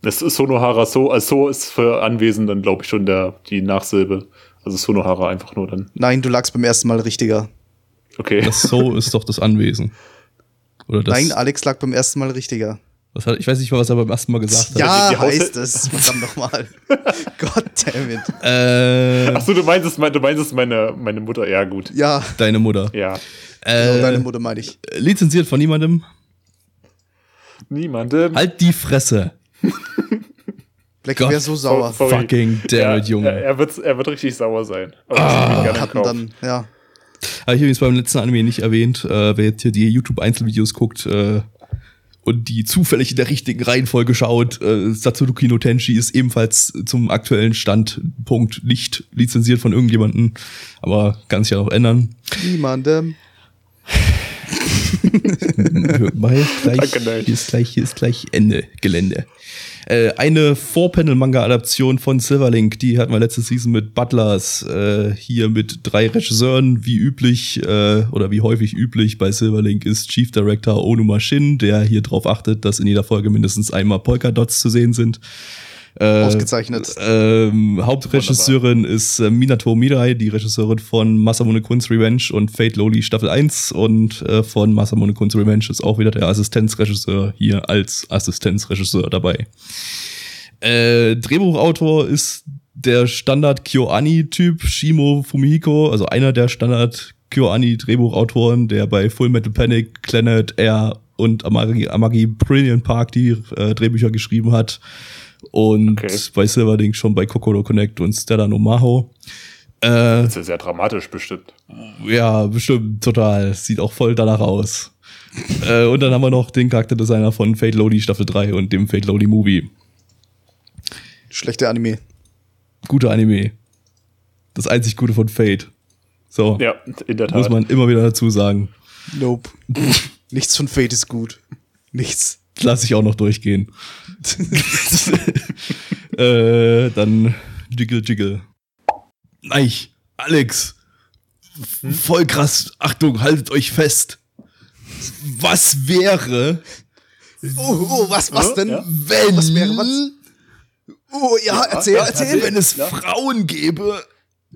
Das ist Sonohara so, also so ist für Anwesenden, glaube ich, schon der, die Nachsilbe. Also Sonohara einfach nur dann. Nein, du lagst beim ersten Mal richtiger. Okay. Das So ist doch das Anwesen. Oder das, Nein, Alex lag beim ersten Mal richtiger. was hat, ich weiß nicht mal, was er beim ersten Mal gesagt hat. Ja, heißt es. Verdammt nochmal. <laughs> God damn it. Äh, Achso, du meinst es, du meinst es meine, meine Mutter. Ja, gut. Ja, deine Mutter. Ja. Äh, deine Mutter meine ich. lizenziert von niemandem. Niemandem. Halt die Fresse. <laughs> Black wäre so sauer. Sorry. Fucking damn Ja, it, Junge. Er, er, wird, er wird richtig sauer sein. Aber das nehme ich dann, ja. Habe ich übrigens beim letzten Anime nicht erwähnt. Äh, wer jetzt hier die YouTube-Einzelvideos guckt äh, und die zufällig in der richtigen Reihenfolge schaut, äh, Satsuruki no Tenshi ist ebenfalls zum aktuellen Standpunkt nicht lizenziert von irgendjemanden, aber kann sich ja noch ändern. Niemandem. Weil gleich, Danke, hier, ist gleich, hier ist gleich Ende Gelände. Äh, eine Four-Panel-Manga-Adaption von Silverlink, die hatten wir letzte Season mit Butlers, äh, hier mit drei Regisseuren, wie üblich, äh, oder wie häufig üblich bei Silverlink ist Chief Director Onuma Shin, der hier drauf achtet, dass in jeder Folge mindestens einmal Polka-Dots zu sehen sind. Äh, Ausgezeichnet. ähm, Hauptregisseurin ist äh, Minato Mirai, die Regisseurin von Masamune Kun's Revenge und Fate Loli Staffel 1 und äh, von Masamune Kun's Revenge ist auch wieder der Assistenzregisseur hier als Assistenzregisseur dabei. Äh, Drehbuchautor ist der Standard KyoAni-Typ Shimo Fumihiko, also einer der Standard KyoAni-Drehbuchautoren, der bei Full Metal Panic, Planet Air und Amagi, Amagi Brilliant Park die äh, Drehbücher geschrieben hat. Und Okay. bei Silverding schon bei Kokoro Connect und Stella no Maho. Äh, Das ist ja sehr dramatisch bestimmt. ja, bestimmt total. Sieht auch voll danach aus. äh, und dann haben wir noch den Charakterdesigner von Fate Lodi Staffel 3 und dem Fate Lodi Movie. Schlechter Anime. Guter Anime. Das einzig Gute von Fate. So, Ja, in der Tat. muss man immer wieder dazu sagen. Nope. <laughs> Nichts von Fate ist gut. Nichts. Lass ich auch noch durchgehen. <laughs> äh, dann Jiggle Jiggle. Nein, Alex. Voll krass. Achtung, haltet euch fest. Was wäre, Oh, oh, was, was denn? Ja. wenn, Was wäre was? Oh, ja, erzähl, ja, erzähl. wenn es Frauen gäbe,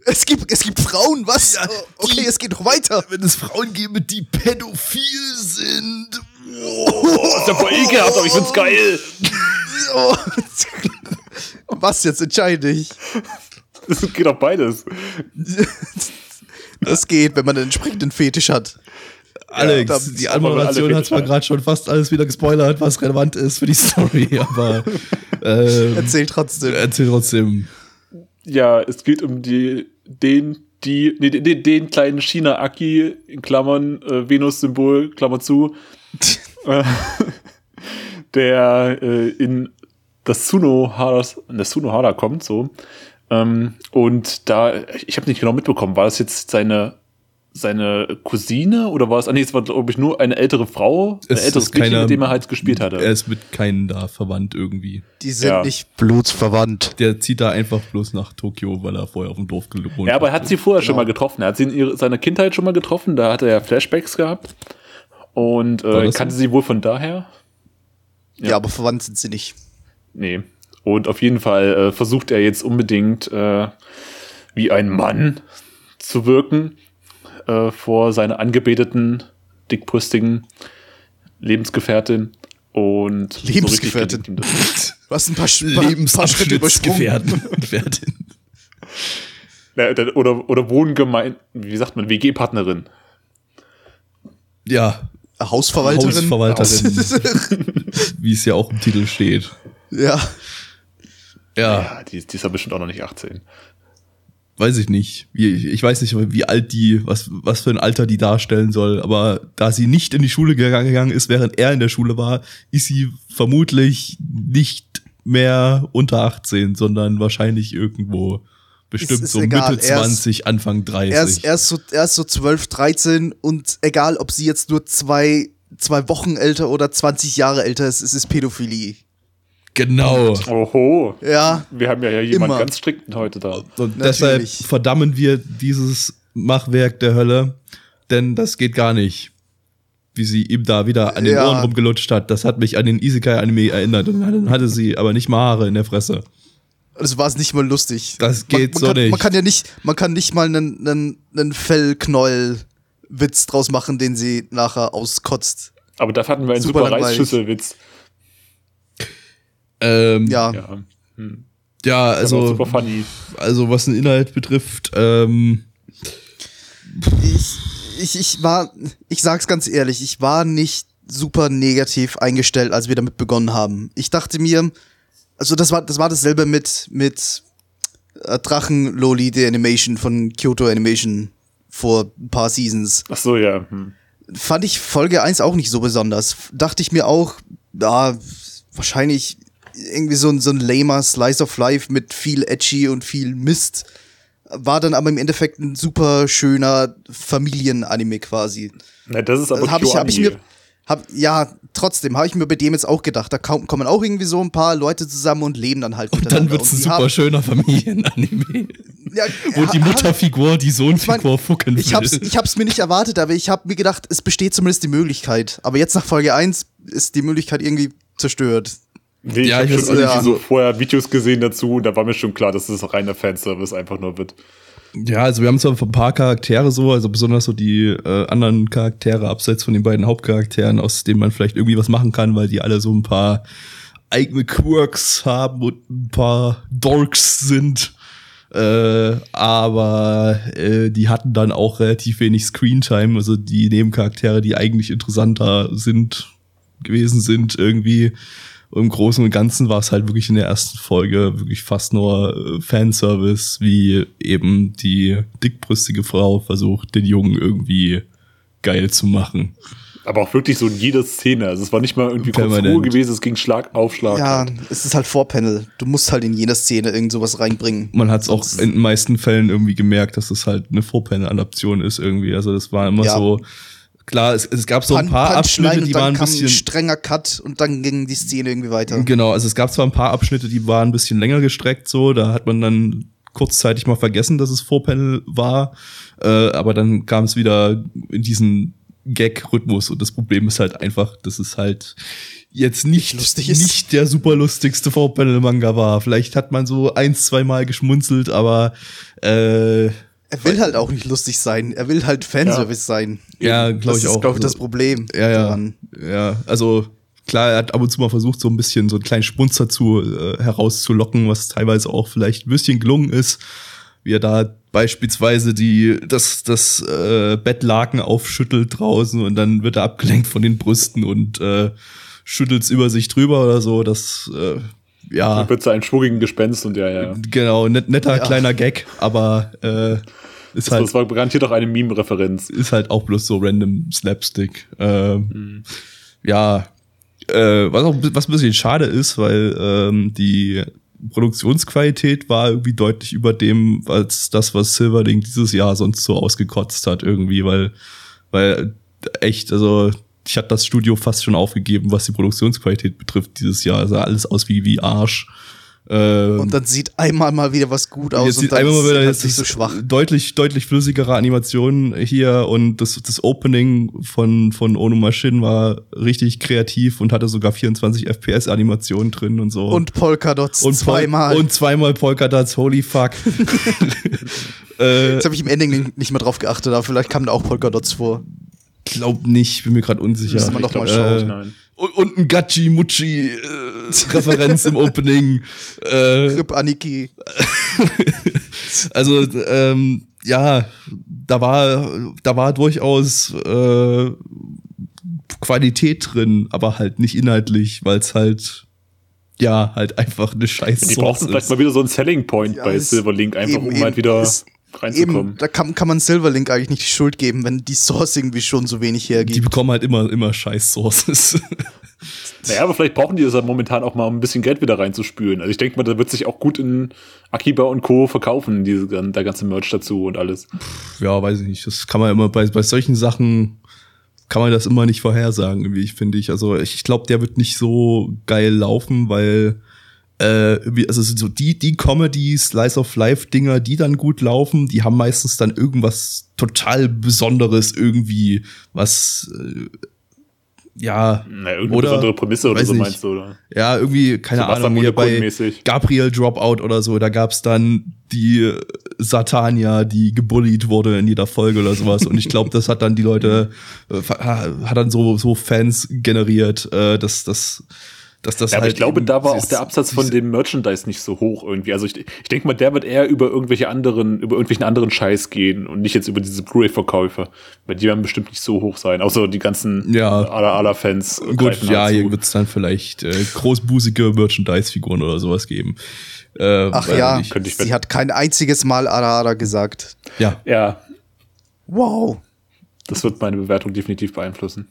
Es gibt, es gibt Frauen, was? Ja, Oh, okay, die- es geht noch weiter. wenn es Frauen gäbe, die pädophil sind. Oh, ist ja voll ekelhaft, aber ich find's geil. Oh. <laughs> Was jetzt? Entscheide ich. Das geht auch beides. <laughs> Das geht, wenn man einen entsprechenden Fetisch hat. Alex, da- die Anmoderation hat zwar gerade schon fast alles wieder gespoilert, was relevant ist für die Story, <laughs> aber ähm, Erzähl trotzdem. erzähl trotzdem. Ja, es geht um die, den, die, nee, den, den kleinen China-Aki, in Klammern, äh, Venus-Symbol, Klammer zu, äh, <laughs> der äh, in das Sunohara, in das Sunohara kommt, so. Ähm, und da, ich habe nicht genau mitbekommen, war das jetzt seine, seine Cousine oder war es, ah nee, es war, glaube ich, nur eine ältere Frau, ein Es älteres Mädchen, keiner- mit dem er halt gespielt hatte. Er ist mit keinen da verwandt irgendwie. Die sind Ja. nicht blutsverwandt. Der zieht da einfach bloß nach Tokio, weil er vorher auf dem Dorf gewohnt Ja, aber er hat sie vorher schon Genau. mal getroffen. Er hat sie in ihre, seiner Kindheit schon mal getroffen. Da hat er ja Flashbacks gehabt. Und äh, kannte so? sie wohl von daher. Ja. aber verwandt sind sie nicht. Nee. Und auf jeden Fall äh, versucht er jetzt unbedingt äh, wie ein Mann zu wirken äh, vor seiner angebeteten, dickbrüstigen Lebensgefährtin. Und so Lebensgefährtin. <laughs> Du hast ein paar, Sch- paar, paar Schritte übersprungen. Ja, <laughs> Oder, oder Wohngemein, wie sagt man, WG-Partnerin. Ja, Hausverwalterin. Hausverwalterin, <laughs> wie es ja auch im Titel steht. ja. Ja, Ja, die, die ist ja bestimmt auch noch nicht 18. weiß ich nicht. Wie, ich weiß nicht, wie alt die, was, was für ein Alter die darstellen soll, aber da sie nicht in die Schule gegangen ist, während er in der Schule war, ist sie vermutlich nicht mehr unter 18, sondern wahrscheinlich irgendwo bestimmt ist so egal, Mitte er ist- 20, Anfang 30. Er ist, er, ist so, er ist so 12, 13 und egal, ob sie jetzt nur zwei, zwei Wochen älter oder 20 Jahre älter ist, es ist Pädophilie. genau. Oho. Ja, Wir haben ja hier jemanden Immer. ganz strikten heute da. Und deshalb verdammen wir dieses Machwerk der Hölle, denn das geht gar nicht. Wie sie ihm da wieder an den Ja. Ohren rumgelutscht hat. Das hat mich an den Isekai-Anime erinnert. Und dann hatte sie aber nicht mal Haare in der Fresse. Das war es nicht mal lustig. Das geht man, man so kann, nicht. Man kann ja nicht, man kann nicht mal einen, einen, einen Fellknäuel-Witz draus machen, den sie nachher auskotzt. Aber da hatten wir einen Super super. Reisschüsselwitz. Ähm, ja. Ja. Ja. Hm. also, Also, super funny. also was den Inhalt betrifft, ähm, Ich, ich, ich war, ich sag's ganz ehrlich, ich war nicht super negativ eingestellt, als wir damit begonnen haben. Ich dachte mir, also das war, das war dasselbe mit, mit äh, Drachen Loli, der Animation von Kyoto Animation vor ein paar Seasons. Ach so, ja. Hm. Fand ich Folge 1 auch nicht so besonders. Dachte ich mir auch, ja, wahrscheinlich irgendwie so ein, so ein lamer Slice of Life mit viel Edgy und viel Mist. War dann aber im Endeffekt ein super schöner Familienanime quasi. Na, das ist aber habe ich, hab ich mir, hab, ja, trotzdem habe ich mir bei dem jetzt auch gedacht. Da kaum- kommen auch irgendwie so ein paar Leute zusammen und leben dann halt dann miteinander. wird's ein super haben- schöner Familienanime. <laughs> Ja, Wo die Mutterfigur die Sohnfigur mein, fucken will. Ich hab's, ich hab's mir nicht erwartet, aber ich habe mir gedacht, es besteht zumindest die Möglichkeit. Aber jetzt nach Folge 1 ist die Möglichkeit irgendwie zerstört. Nee, Ja, ich habe schon irgendwie ja. so vorher Videos gesehen dazu und da war mir schon klar, dass das reiner Fanservice einfach nur wird. Ja, also wir haben zwar ein paar Charaktere so, also besonders so die äh, anderen Charaktere abseits von den beiden Hauptcharakteren, aus denen man vielleicht irgendwie was machen kann, weil die alle so ein paar eigene Quirks haben und ein paar Dorks sind. Äh, aber äh, die hatten dann auch relativ wenig Screentime, also die Nebencharaktere, die eigentlich interessanter sind, gewesen sind, irgendwie, Und Im Großen und Ganzen war es halt wirklich in der ersten Folge wirklich fast nur äh, Fanservice, wie eben die dickbrüstige Frau versucht, den Jungen irgendwie geil zu machen. Aber auch wirklich so in jeder Szene. Also es war nicht mal irgendwie kurz Permanent. Ruhe gewesen, es ging Schlag auf Schlag. Ja, es ist halt Vorpanel. Du musst halt in jeder Szene irgend sowas reinbringen. Man hat es auch in den meisten Fällen irgendwie gemerkt, dass es halt eine Vorpanel-Adaption ist irgendwie. Also das war immer Ja. so. Klar, es, es gab so ein paar Abschnitte, die waren ein bisschen. strenger Cut und dann ging die Szene irgendwie weiter. Genau, also es gab zwar ein paar Abschnitte, die waren ein bisschen länger gestreckt, so, da hat man dann kurzzeitig mal vergessen, dass es Vorpanel war, äh, aber dann kam es wieder in diesen Gag-Rhythmus und das Problem ist halt einfach, dass es halt jetzt nicht, lustig ist. nicht der super lustigste Vorpanel-Manga war. Vielleicht hat man so eins, zweimal geschmunzelt, aber äh, Er will halt auch nicht lustig sein. Er will halt Fanservice sein. ja, glaube Das ich ist, auch. glaube ich, das Also- Problem Ja, ja. daran. Ja, also klar, er hat ab und zu mal versucht, so ein bisschen so einen kleinen Spunzer zu äh, herauszulocken, was teilweise auch vielleicht ein bisschen gelungen ist. Wie er da beispielsweise die das das äh, Bettlaken aufschüttelt draußen und dann wird er abgelenkt von den Brüsten und äh, schüttelt's über sich drüber oder so. Das äh, ja Dann wird zu einem schwuggigen Gespenst und ja, ja. genau net, netter Ja. kleiner Gag, aber äh, ist Das, halt das war garantiert auch eine Meme-Referenz. ist halt auch bloß so random Slapstick. Ähm, Ja, äh, was auch was ein bisschen schade ist, weil ähm, die Produktionsqualität war irgendwie deutlich über dem, als das, was Silverlink dieses Jahr sonst so ausgekotzt hat, irgendwie, weil, weil echt, also ich hatte das Studio fast schon aufgegeben, was die Produktionsqualität betrifft dieses Jahr. sah alles aus wie, wie Arsch. Ähm, Und dann sieht einmal mal wieder was gut aus Jetzt und sieht dann einmal mal ist wieder jetzt nicht so schwach. deutlich, deutlich flüssigere Animationen hier und das, das Opening von, von Ono Machine war richtig kreativ und hatte sogar 24 FPS Animationen drin und so. Und Polkadots und Pol- zweimal. Und zweimal Polkadots, holy fuck. <laughs> <laughs> äh, Jetzt habe ich im Ending nicht mehr drauf geachtet, aber vielleicht kamen da auch Polkadots vor. Glaub nicht, bin mir gerade unsicher. Müssen wir noch glaub mal schauen. nein. und, und ein Gachi Muchi äh, Referenz im <laughs> Opening. Äh, Rip Aniki. <laughs> Also ähm, ja, da war da war durchaus äh, Qualität drin, aber halt nicht inhaltlich, weil es halt ja halt einfach eine Scheiße Die brauchten vielleicht mal wieder so einen Selling Point Ja, bei Silverlink, einfach eben, um halt wieder reinzukommen. Eben, da kann, kann man Silverlink eigentlich nicht die Schuld geben, wenn die Source irgendwie schon so wenig Die hergibt. bekommen halt immer immer Scheiß Sources. <laughs> Naja, aber vielleicht brauchen die das ja momentan auch mal, um ein bisschen Geld wieder reinzuspülen. Also ich denke mal, da wird sich auch gut in Akiba und Co. verkaufen, diese, der ganze Merch dazu und alles. ja, weiß ich nicht. Das kann man immer bei bei solchen Sachen kann man das immer nicht vorhersagen, wie ich finde ich. Also ich, ich glaube, der wird nicht so geil laufen, weil äh, also so die, die Comedy, Slice of Life Dinger, die dann gut laufen, die haben meistens dann irgendwas total Besonderes irgendwie, was, äh, ja, Na, irgendeine Oder- besondere Prämisse oder so nicht. meinst du, oder? ja, irgendwie, keine So Ahnung, hier bei. Gabriel Dropout oder so, da gab's dann die Satania, die gebullied wurde in jeder Folge oder sowas. Und ich glaube, das hat dann die Leute, äh, hat dann so, so Fans generiert, äh, dass das dass das Ja, aber halt ich glaube, eben da war auch der Absatz von dem Merchandise nicht so hoch irgendwie. Also ich, ich denke mal, der wird eher über irgendwelche anderen, über irgendwelchen anderen Scheiß gehen und nicht jetzt über diese Blu-ray-Verkäufe. Weil die werden bestimmt nicht so hoch sein. Außer die ganzen Ja. aller aller Fans. Gut, greifen ja, halt hier zu. wird's dann vielleicht äh, großbusige Merchandise-Figuren oder sowas geben. Äh, Ach ja, ich ich sie hat kein einziges Mal Arara gesagt. Ja, Ja, Wow. das wird meine Bewertung definitiv beeinflussen.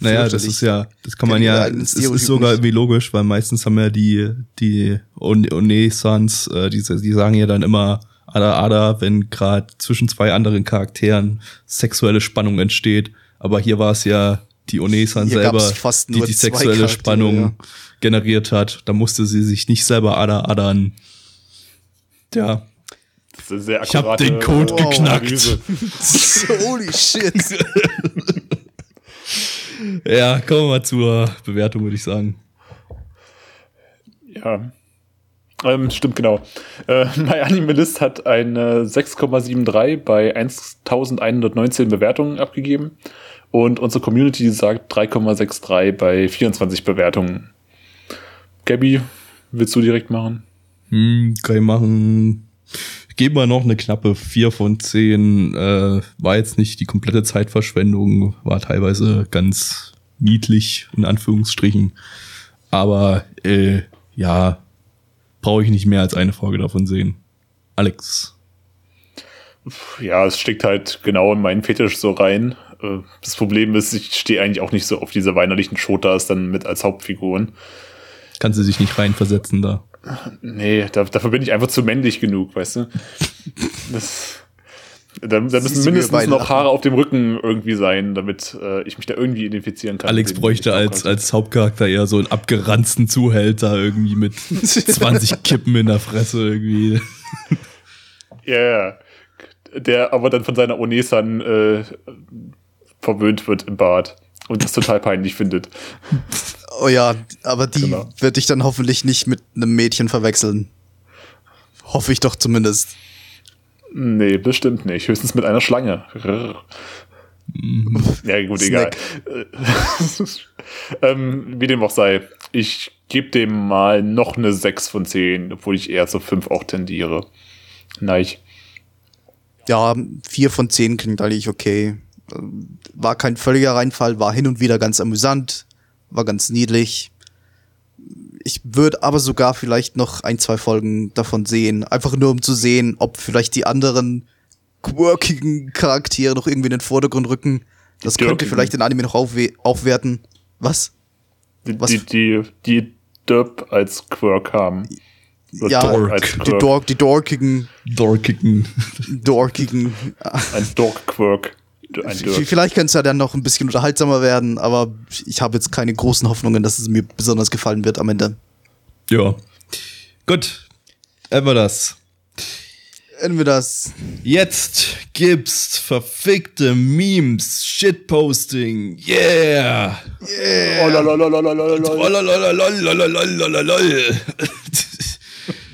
Naja, das ist ja, das kann man ja, es ist, sogar irgendwie logisch, weil meistens haben ja die, die On- One-Sans, äh, die, die sagen ja dann immer Ada Ada, wenn gerade zwischen zwei anderen Charakteren sexuelle Spannung entsteht. Aber hier war es ja die Onesan Hier selber, die die sexuelle Spannung ja. generiert hat. Da musste sie sich nicht selber Ada Adern. Ja, Ich hab den Code äh, geknackt. <laughs> Holy shit. <laughs> ja, kommen wir mal zur Bewertung, würde ich sagen. Ja. Ähm, stimmt, genau. Äh, <laughs> MyAnimalist hat eine 6,73 bei 1119 Bewertungen abgegeben. Und unsere Community sagt 3,63 bei 24 Bewertungen. Gabby, willst du direkt machen? Hm, kann ich machen. Ich gebe mal noch eine knappe 4 von 10. Äh, war jetzt nicht die komplette Zeitverschwendung, war teilweise ganz niedlich, in Anführungsstrichen. Aber äh, ja, brauche ich nicht mehr als eine Folge davon sehen. Alex. Ja, es steckt halt genau in meinen Fetisch so rein. Äh, Das Problem ist, ich stehe eigentlich auch nicht so auf diese weinerlichen Shotas dann mit als Hauptfiguren. Kann sie sich nicht reinversetzen da. Nee, da, dafür bin ich einfach zu männlich genug, weißt du? Das, da, da müssen mindestens noch Haare auf dem Rücken irgendwie sein, damit äh, ich mich da irgendwie identifizieren kann. Alex bräuchte als, als Hauptcharakter eher so einen abgeranzten Zuhälter irgendwie mit <laughs> 20 Kippen in der Fresse irgendwie. Ja, ja. Der aber dann von seiner Onesan äh, verwöhnt wird im Bad und das total peinlich findet. Oh ja, aber die Genau. wird ich dann hoffentlich nicht mit einem Mädchen verwechseln. Hoffe ich doch zumindest. Nee, bestimmt nicht. Höchstens mit einer Schlange. Rrr. Ja, gut, egal. <laughs> ähm, wie dem auch sei. Ich gebe dem mal noch eine 6 von 10, obwohl ich eher zu 5 auch tendiere. Nein. Ja, vier von zehn klingt eigentlich okay. War kein völliger Reinfall, war hin und wieder ganz amüsant, war ganz niedlich. Ich würde aber sogar vielleicht noch ein, zwei Folgen davon sehen. Einfach nur um zu sehen, ob vielleicht die anderen quirkigen Charaktere noch irgendwie in den Vordergrund rücken. Das könnte Dirkigen. vielleicht den Anime noch aufwe aufwerten. Was? Die, Was- die, die, die Derp als Quirk haben. Oder Ja, Dork als Die. Dork, die dorkigen, Dorkicken. dorkigen. Ein Dork-Quirk ein Dirk. Vielleicht könnte es ja dann noch ein bisschen unterhaltsamer werden, aber ich habe jetzt keine großen Hoffnungen, dass es mir besonders gefallen wird am Ende. Ja. Gut. Einmal das. Enden das. Jetzt gibt's verfickte Memes, Shitposting. Yeah!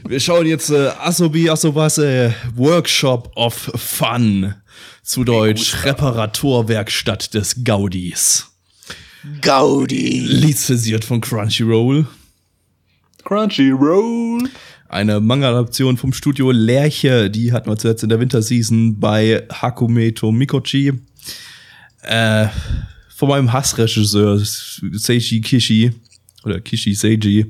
Wir schauen jetzt äh, Asobi Asobase äh, Workshop of Fun. Zu Deutsch Reparaturwerkstatt des Gaudis. Gaudi. Lizenziert von Crunchyroll. Crunchyroll. Eine Manga-Adaption vom Studio Lerche, die hatten wir zuletzt in der Winterseason bei Hakumeto Mikochi. Äh, von meinem Hassregisseur Seiji Kishi oder Kishi Seiji.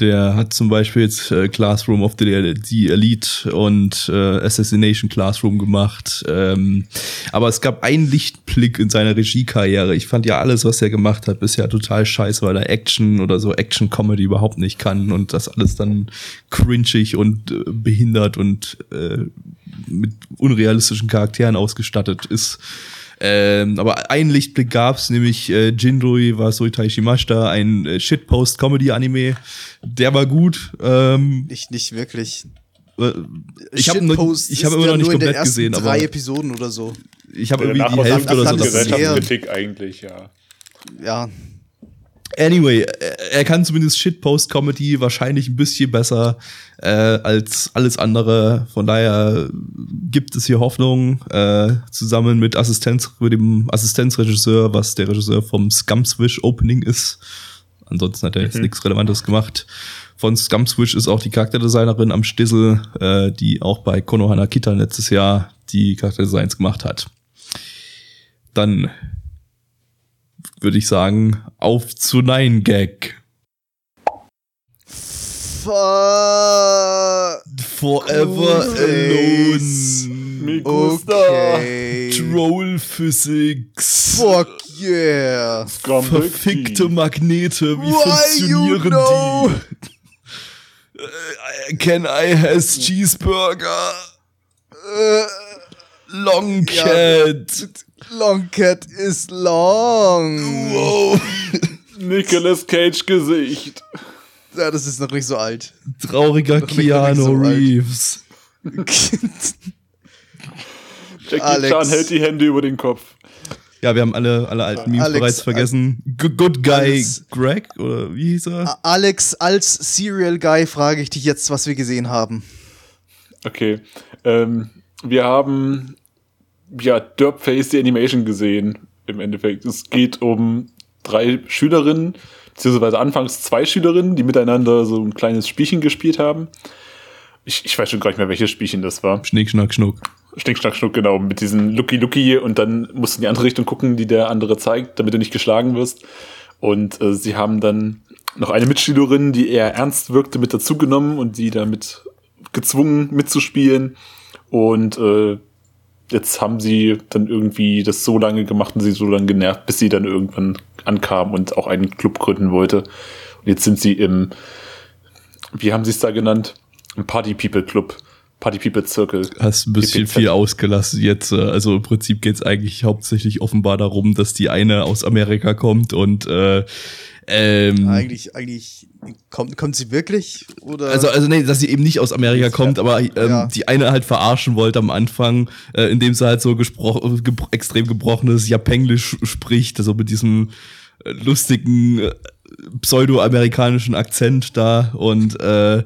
Der hat zum Beispiel jetzt äh, Classroom of the, the Elite und äh, Assassination Classroom gemacht. Ähm, aber es gab einen Lichtblick in seiner Regiekarriere. Ich fand ja alles, was er gemacht hat, bisher total scheiße, weil er Action oder so Action-Comedy überhaupt nicht kann und das alles dann cringig und äh, behindert und äh, mit unrealistischen Charakteren ausgestattet ist. Ähm, aber einen Lichtblick gab's, nämlich äh, Jinrui war Soitai Shimashita, ein äh, Shitpost-Comedy-Anime. Der war gut. Ähm, Nicht, nicht wirklich. äh, ich habe ich hab immer noch nicht nur in den komplett gesehen, aber drei Episoden oder so. ich habe irgendwie die Hälfte oder so das ist Gesellschaftskritik eigentlich, ja. Ja. Anyway, er kann zumindest Shitpost-Comedy wahrscheinlich ein bisschen besser äh, als alles andere. Von daher gibt es hier Hoffnung, äh, zusammen mit Assistenz, mit dem Assistenzregisseur, was der Regisseur vom Scumswish Opening ist. Ansonsten hat er jetzt nichts Relevantes gemacht. Von Scumswish ist auch die Charakterdesignerin am Stissel, äh, die auch bei Konohana Kita letztes Jahr die Charakterdesigns gemacht hat. Dann würde ich sagen, auf zu Nein Gag. Fuck. Forever Face. Alone. Okay. Troll Physics. Fuck yeah. Verfickte Magnete, wie Why you funktionieren know? die? Äh, Can I has Cheeseburger? Äh, Long Ja. Cat. long cat is long. Wow. <laughs> Nicolas Cage Gesicht. Ja, das ist noch nicht so alt. Trauriger Keanu so. Reeves. <laughs> Jackie Alex. Chan hält die Hände über den Kopf. Ja, wir haben alle, alle alten Memes Alex, bereits vergessen. G Good Guy Alex. Greg, oder wie hieß er? Alex, als Serial Guy frage ich dich jetzt, was wir gesehen haben. Okay. Ähm, wir haben ja Derpface die Animation gesehen. Im Endeffekt. Es geht um drei Schülerinnen, beziehungsweise anfangs zwei Schülerinnen, die miteinander so ein kleines Spielchen gespielt haben. Ich, ich weiß schon gar nicht mehr, welches Spielchen das war. Schnick, schnack, schnuck. Schnick, schnack, schnuck, genau. Mit diesen Lucky Lucky und dann musst du in die andere Richtung gucken, die der andere zeigt, damit du nicht geschlagen wirst. Und äh, sie haben dann noch eine Mitschülerin, die eher ernst wirkte, mit dazugenommen und die damit gezwungen mitzuspielen. Und äh, jetzt haben sie dann irgendwie das so lange gemacht und sie so lange genervt, bis sie dann irgendwann ankam und auch einen Club gründen wollte. Und jetzt sind sie im, wie haben sie es da genannt? Im Party People Club. Party People Circle. Hast ein bisschen PPZ. viel ausgelassen jetzt. äh, Also im Prinzip geht's eigentlich hauptsächlich offenbar darum, dass die eine aus Amerika kommt und äh, ähm, Eigentlich, eigentlich kommt, kommt sie wirklich? Oder? Also, also nee, dass sie eben nicht aus Amerika kommt, aber ähm, Ja. die eine halt verarschen wollte am Anfang, äh, indem sie halt so gespro gebro extrem gebrochenes Japenglisch spricht, also mit diesem äh, lustigen äh, pseudo-amerikanischen Akzent da und äh,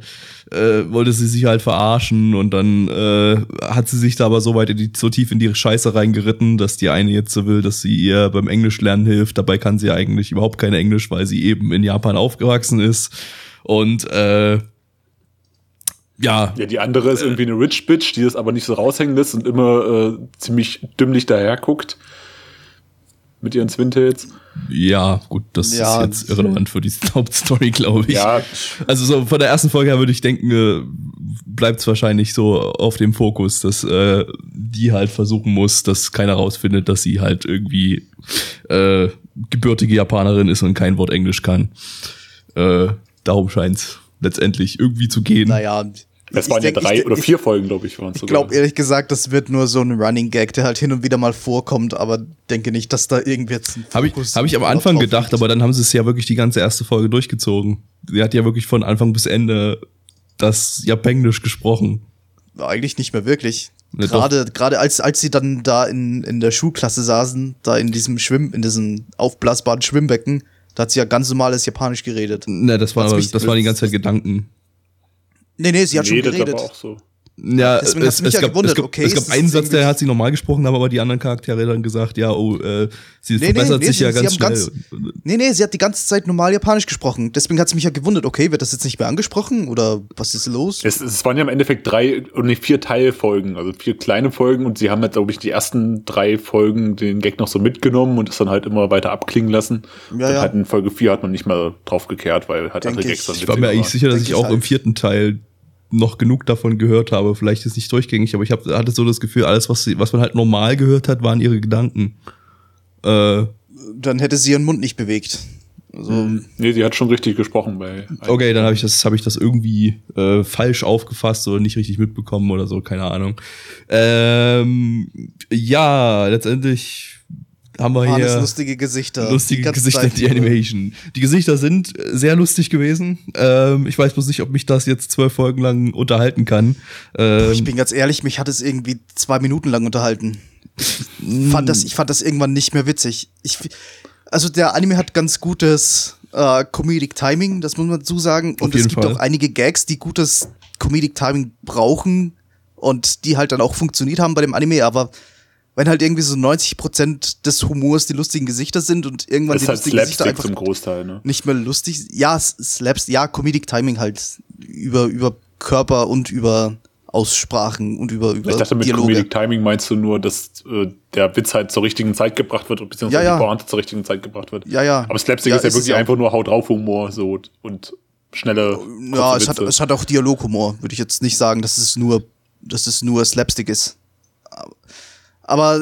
äh, wollte sie sich halt verarschen und dann äh, hat sie sich da aber so weit in die, so tief in die Scheiße reingeritten, dass die eine jetzt so will, dass sie ihr beim Englisch lernen hilft. Dabei kann sie eigentlich überhaupt kein Englisch, weil sie eben in Japan aufgewachsen ist. Und äh, ja, Ja, die andere ist irgendwie eine Rich Bitch, die das aber nicht so raushängen lässt und immer äh, ziemlich dümmlich daherguckt. Mit ihren Swintails. ja, gut, das Ja, ist jetzt irrelevant für die <laughs> Hauptstory, glaube ich. Ja, Also so von der ersten Folge her würde ich denken, äh, bleibt es wahrscheinlich so auf dem Fokus, dass äh, die halt versuchen muss, dass keiner rausfindet, dass sie halt irgendwie äh, gebürtige Japanerin ist und kein Wort Englisch kann. Äh, darum scheint letztendlich irgendwie zu gehen. naja. Es ich waren denk- ja drei ich, oder ich, vier Folgen, glaube ich, waren es Ich glaube ehrlich gesagt, das wird nur so ein Running Gag, der halt hin und wieder mal vorkommt, aber denke nicht, dass da irgendwie jetzt ein Habe ich, hab ich am Anfang gedacht, aber dann haben sie es ja wirklich die ganze erste Folge durchgezogen. Sie hat ja wirklich von Anfang bis Ende das Japenglisch gesprochen. Eigentlich nicht mehr wirklich. Ne, Gerade, gerade als, als sie dann da in, in der Schulklasse saßen, da in diesem Schwimm, in diesem aufblasbaren Schwimmbecken, da hat sie ja ganz normales Japanisch geredet. Ne, das, war, das waren die ganze Zeit Gedanken. Nee, nee, sie hat schon Redet geredet. aber auch so. Ja, Deswegen hat's mich ja gab, gewundert, es gab, okay, es gab einen Satz, der hat sie normal gesprochen, haben aber die anderen Charaktere dann gesagt, ja, oh, äh, sie Nee, nee, verbessert nee, sich sie- ja sie ganz schnell. ganz- Nee, nee, sie hat die ganze Zeit normal Japanisch gesprochen. Deswegen hat es mich ja gewundert, okay, wird das jetzt nicht mehr angesprochen oder was ist los? Es, es waren ja im Endeffekt drei und nicht vier Teilfolgen, also vier kleine Folgen und sie haben halt, glaube ich, die ersten drei Folgen den Gag noch so mitgenommen und es dann halt immer weiter abklingen lassen. Ja, und ja. halt in Folge vier hat man nicht mehr drauf gekehrt, weil halt Denk andere. Gags dann ich war mir eigentlich sicher, dass Denk ich ich auch halt. im vierten Teil noch genug davon gehört habe. Vielleicht ist nicht durchgängig, aber ich hab, hatte so das Gefühl, alles, was, sie, was man halt normal gehört hat, waren ihre Gedanken. Äh, Dann hätte sie ihren Mund nicht bewegt. Also, Nee, sie hat schon richtig gesprochen bei. Okay, dann habe ich das, habe ich das irgendwie äh, falsch aufgefasst oder nicht richtig mitbekommen oder so, keine Ahnung. Ähm, ja, letztendlich haben wir hier lustige Gesichter. lustige Die Gesichter, Zeit die. Animation. Die Gesichter sind sehr lustig gewesen. Ähm, ich weiß bloß nicht, ob mich das jetzt zwölf Folgen lang unterhalten kann. Ähm, Ich bin ganz ehrlich, mich hat es irgendwie zwei Minuten lang unterhalten. Ich fand das, ich fand das irgendwann nicht mehr witzig. Ich, also der Anime hat ganz gutes äh, Comedic Timing, das muss man dazu sagen. Und es gibt Fall. auch einige Gags, die gutes Comedic Timing brauchen und die halt dann auch funktioniert haben bei dem Anime, aber wenn halt irgendwie so 90% des Humors die lustigen Gesichter sind und irgendwann Das die ist halt lustigen Gesichter Slapstick einfach zum Großteil, ne? nicht mehr lustig. Ja, Slaps, ja, Comedic Timing halt über, über Körper und über Aussprachen und über, über Ich dachte, mit Dialoge. Comedic Timing meinst du nur, dass äh, der Witz halt zur richtigen Zeit gebracht wird, beziehungsweise Ja, ja. die Pointe zur richtigen Zeit gebracht wird. Ja, ja. Aber Slapstick Ja, ist ja ist wirklich einfach nur Haut drauf Humor so und schnelle Ja, es hat, Witze. es hat auch Dialoghumor. Würde ich jetzt nicht sagen, dass es nur, dass es nur Slapstick ist. Aber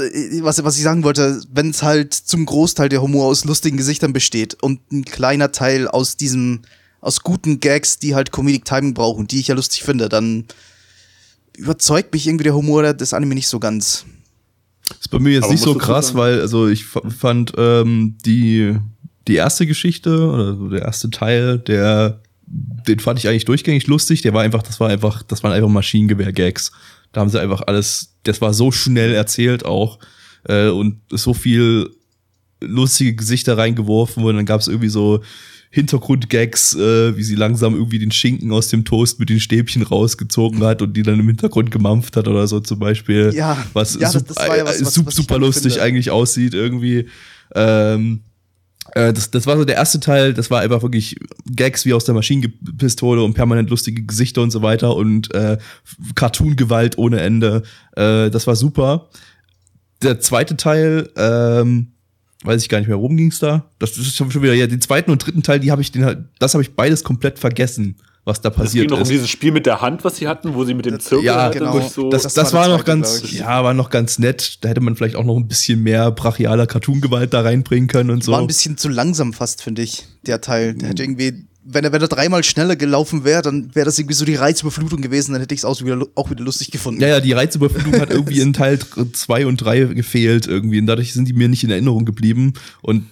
äh, was, was ich sagen wollte, wenn es halt zum Großteil der Humor aus lustigen Gesichtern besteht und ein kleiner Teil aus diesem, aus guten Gags, die halt Comedic Timing brauchen, die ich ja lustig finde, dann überzeugt mich irgendwie der Humor des Anime nicht so ganz. Ist bei mir jetzt Aber nicht so krass, sagen- weil also ich fand ähm, die die erste Geschichte oder so der erste Teil, der den fand ich eigentlich durchgängig lustig. Der war einfach, das war einfach, das waren einfach Maschinengewehr-Gags. Da haben sie einfach alles, das war so schnell erzählt auch äh, und so viel lustige Gesichter reingeworfen und dann gab es irgendwie so Hintergrundgags, äh, wie sie langsam irgendwie den Schinken aus dem Toast mit den Stäbchen rausgezogen hat und die dann im Hintergrund gemampft hat oder so zum Beispiel. Ja, was, ja, das- das ja was, äh, was- super lustig finde. eigentlich aussieht irgendwie. Ähm, äh, das, das war so der erste Teil, das war einfach wirklich Gags wie aus der Maschinenpistole und permanent lustige Gesichter und so weiter und äh, Cartoon-Gewalt ohne Ende. Äh, das war super. Der zweite Teil, ähm, weiß ich gar nicht mehr, worum ging's da? Das ist schon wieder, ja, den zweiten und dritten Teil, die habe ich, den das habe ich beides komplett vergessen, was da Es passiert ging noch um ist. dieses Spiel mit der Hand, was sie hatten, wo sie mit dem Zirkel Ja, halt genau. durch so das, das das, war noch ganz, ja, war noch ganz nett. Da hätte man vielleicht auch noch ein bisschen mehr brachialer Cartoon-Gewalt da reinbringen können und so. War ein bisschen zu langsam fast, finde ich, der Teil. Der hätte irgendwie, wenn er, wenn er dreimal schneller gelaufen wäre, dann wäre das irgendwie so die Reizüberflutung gewesen, dann hätte ich es auch wieder, auch wieder lustig gefunden. Ja, ja, die Reizüberflutung hat irgendwie in Teil 2 und 3 gefehlt irgendwie. Und dadurch sind die mir nicht in Erinnerung geblieben. Und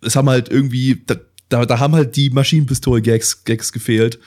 es haben halt irgendwie, da, da, da haben halt die Maschinenpistol-Gags Gags gefehlt.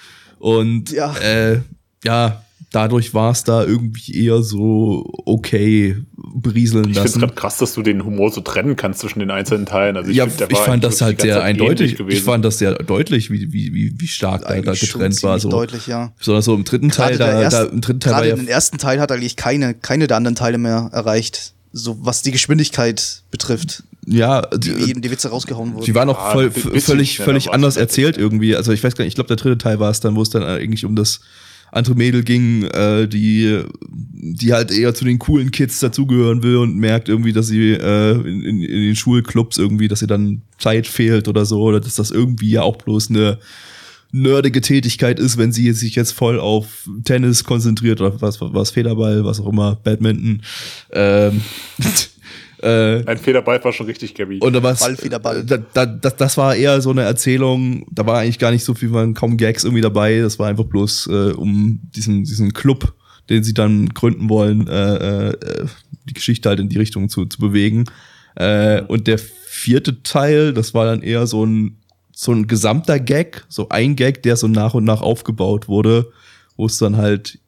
Und Ja. äh, ja, dadurch war es da irgendwie eher so okay berieseln Ich finde es lassen. gerade krass, dass du den Humor so trennen kannst zwischen den einzelnen Teilen. Also ich, ja, find, der ich war fand das halt sehr eindeutig. gewesen. Ich fand das sehr deutlich, wie, wie, wie, wie stark da, getrennt war. So. deutlich, ja. Besonders so im dritten Teil, da, erste- da im dritten Teil war Gerade ja den ersten Teil hat eigentlich keine, keine der anderen Teile mehr erreicht. So was die Geschwindigkeit betrifft, ja, wie eben die Witze rausgehauen wurden. Die waren auch Ja, voll, bisschen völlig, völlig anders erzählt irgendwie. Also ich weiß gar nicht, ich glaube, der dritte Teil war es dann, wo es dann eigentlich um das andere Mädel ging, äh, die, die halt eher zu den coolen Kids dazugehören will und merkt irgendwie, dass sie äh, in, in, in den Schulclubs irgendwie, dass ihr dann Zeit fehlt oder so, oder dass das irgendwie ja auch bloß eine nerdige Tätigkeit ist, wenn sie sich jetzt voll auf Tennis konzentriert oder was, was Federball, was auch immer, Badminton. Ähm, <laughs> äh, Ein Federball war schon richtig, Gabby. oder was? Ball, Federball. Da, da, das, das war eher so eine Erzählung, da war eigentlich gar nicht so viel, waren kaum Gags irgendwie dabei. Das war einfach bloß äh, um diesen, diesen Club, den sie dann gründen wollen, äh, äh, die Geschichte halt in die Richtung zu, zu bewegen. Äh, und der vierte Teil, das war dann eher so ein, so ein gesamter Gag, so ein Gag, der so nach und nach aufgebaut wurde, wo es dann halt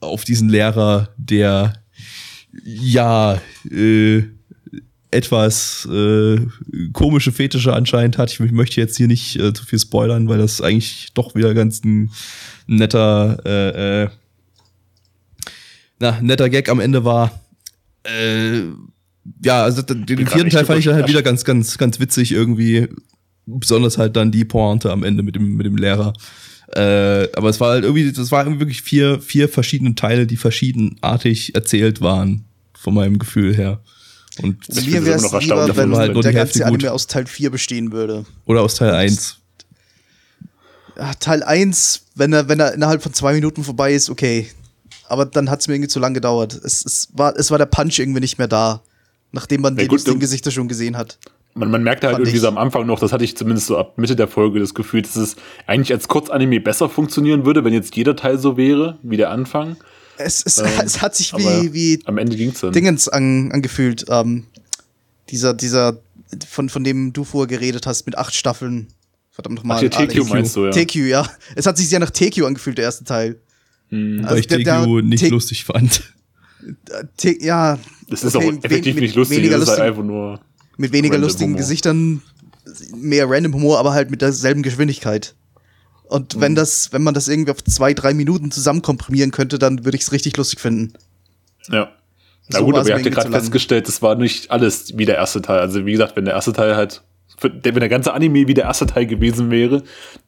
auf diesen Lehrer, der ja äh, etwas äh, komische Fetische anscheinend hat. Ich möchte jetzt hier nicht äh, zu viel spoilern, weil das eigentlich doch wieder ganz ein netter, äh, äh, na, netter Gag am Ende war. Äh, ja, also den, vierten Teil fand ich dann halt wieder ganz, ganz, ganz witzig irgendwie. Besonders halt dann die Pointe am Ende mit dem, mit dem Lehrer. Äh, aber es war halt irgendwie, das waren wirklich vier, vier verschiedene Teile, die verschiedenartig erzählt waren, von meinem Gefühl her. Und Ich finde Mir es wäre es noch lieber, wenn halt der ganze Hälfte gut. Anime aus Teil 4 bestehen würde. oder aus Teil 1. Ja, Teil 1, wenn er, wenn er innerhalb von zwei Minuten vorbei ist, okay. Aber dann hat es mir irgendwie zu lang gedauert. Es, es, war, es war der Punch irgendwie nicht mehr da, nachdem man Ja, die gut, du- Gesichter schon gesehen hat. Man, man merkte halt Fand irgendwie ich. so am Anfang noch, das hatte ich zumindest so ab Mitte der Folge das Gefühl, dass es eigentlich als Kurzanime besser funktionieren würde, wenn jetzt jeder Teil so wäre, wie der Anfang. Es, es, Ähm, <laughs> es hat sich wie, wie Am Ende ging's dann. Dingens an, angefühlt. Ähm, dieser, dieser, von, von dem du vorher geredet hast, mit acht Staffeln. Verdammt nochmal. TQ meinst du, ja. TQ, ja. Es hat sich sehr nach TQ angefühlt, der erste Teil. Hm. weil ich der- der- TQ nicht T- lustig fand. Äh, T ja. Das ist okay, auch effektiv nicht lustig, Weniger, das ist halt lustigen, einfach nur. Mit weniger random lustigen Humor. Gesichtern, mehr random Humor, aber halt mit derselben Geschwindigkeit. Und Mhm. wenn das, wenn man das irgendwie auf zwei, drei Minuten zusammen komprimieren könnte, dann würde ich es richtig lustig finden. Ja. Na So gut, aber ihr habt ja gerade festgestellt, das war nicht alles wie der erste Teil. Also wie gesagt, wenn der erste Teil halt, wenn der ganze Anime wie der erste Teil gewesen wäre,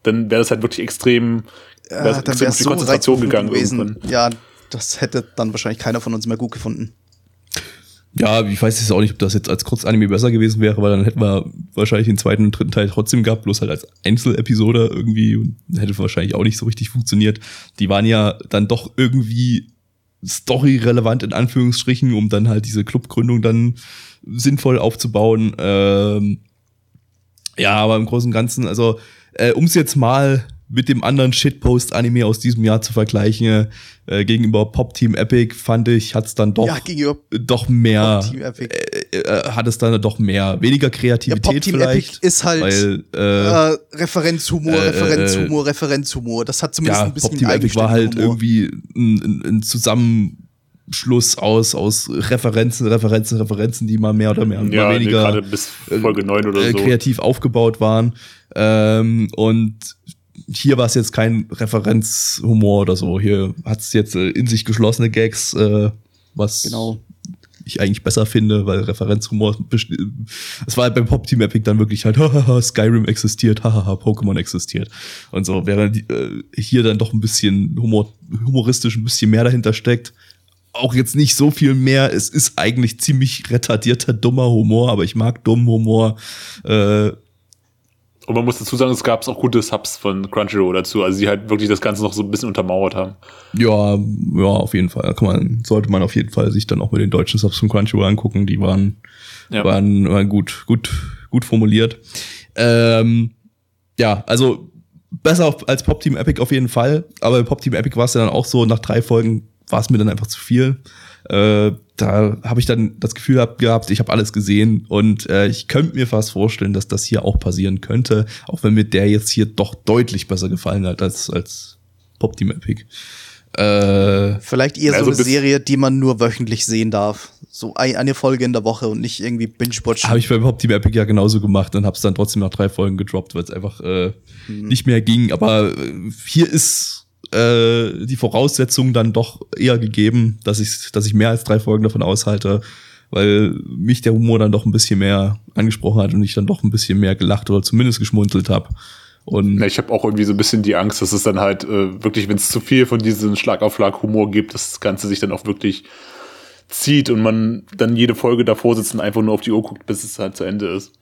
dann wäre das halt wirklich extrem, Ja, dann extrem so Konzentration gegangen gewesen. irgendwann. Ja, das hätte dann wahrscheinlich keiner von uns mehr gut gefunden. Ja, ich weiß jetzt auch nicht, ob das jetzt als Kurzanime besser gewesen wäre, weil dann hätten wir wahrscheinlich den zweiten und dritten Teil trotzdem gehabt, bloß halt als Einzelepisode irgendwie und hätte wahrscheinlich auch nicht so richtig funktioniert. Die waren ja dann doch irgendwie storyrelevant in Anführungsstrichen, um dann halt diese Clubgründung dann sinnvoll aufzubauen. Ähm, ja, aber im Großen und Ganzen, also äh, um es jetzt mal mit dem anderen Shitpost-Anime aus diesem Jahr zu vergleichen, äh, gegenüber Pop Team Epic, fand ich, hat's dann doch ja, doch mehr, Pop Team Epic. äh, äh, hat es dann doch mehr, weniger Ja, Kreativität Pop Team vielleicht. Epic ist halt weil, äh, äh, Referenzhumor, äh, Referenzhumor, Referenzhumor. Das hat zumindest ja, ein bisschen Pop Team Epic war halt Humor. irgendwie ein, ein, ein Zusammenschluss aus, aus Referenzen, Referenzen, Referenzen, die mal mehr oder mehr, Ja, mal weniger bis Folge 9 oder äh, so. kreativ aufgebaut waren. Ähm, und hier war es jetzt kein Referenzhumor oder so. Hier hat es jetzt äh, in sich geschlossene Gags, äh, was Genau. ich eigentlich besser finde, weil Referenzhumor, best- es war halt beim Pop Team Epic dann wirklich halt, <laughs> hahaha, Skyrim existiert, hahaha, Pokémon existiert. Und so, während äh, hier dann doch ein bisschen Humor, humoristisch ein bisschen mehr dahinter steckt. auch jetzt nicht so viel mehr. Es ist eigentlich ziemlich retardierter, dummer Humor, aber ich mag dummen Humor. Äh, Und man muss dazu sagen, es gab auch gute Subs von Crunchyroll dazu, also die halt wirklich das Ganze noch so ein bisschen untermauert haben. ja, ja, auf jeden Fall. Kann man, sollte man auf jeden Fall sich dann auch mit den deutschen Subs von Crunchyroll angucken. Die waren, Ja. waren, waren gut, gut, gut formuliert. Ähm, ja, also besser als Pop Team Epic auf jeden Fall. Aber Pop Team Epic war es ja dann auch so, nach drei Folgen war es mir dann einfach zu viel. Äh, da habe ich dann das Gefühl hab, gehabt, ich habe alles gesehen und äh, ich könnte mir fast vorstellen, dass das hier auch passieren könnte, auch wenn mir der jetzt hier doch deutlich besser gefallen hat als, als Pop Team Epic. Äh, Vielleicht eher Also so eine Serie, die man nur wöchentlich sehen darf. So ein, eine Folge in der Woche und nicht irgendwie binge-watchen. Habe ich bei Pop Team Epic ja genauso gemacht und habe es dann trotzdem nach drei Folgen gedroppt, weil es einfach äh, nicht mehr ging. Aber äh, hier ist äh, die Voraussetzung dann doch eher gegeben, dass ich, dass ich mehr als drei Folgen davon aushalte, weil mich der Humor dann doch ein bisschen mehr angesprochen hat und ich dann doch ein bisschen mehr gelacht oder zumindest geschmunzelt habe. Und Ja, ich habe auch irgendwie so ein bisschen die Angst, dass es dann halt äh, wirklich, wenn es zu viel von diesem Schlag auf Schlag Humor gibt, dass das Ganze sich dann auch wirklich zieht und man dann jede Folge davor sitzt und einfach nur auf die Uhr guckt, bis es halt zu Ende ist.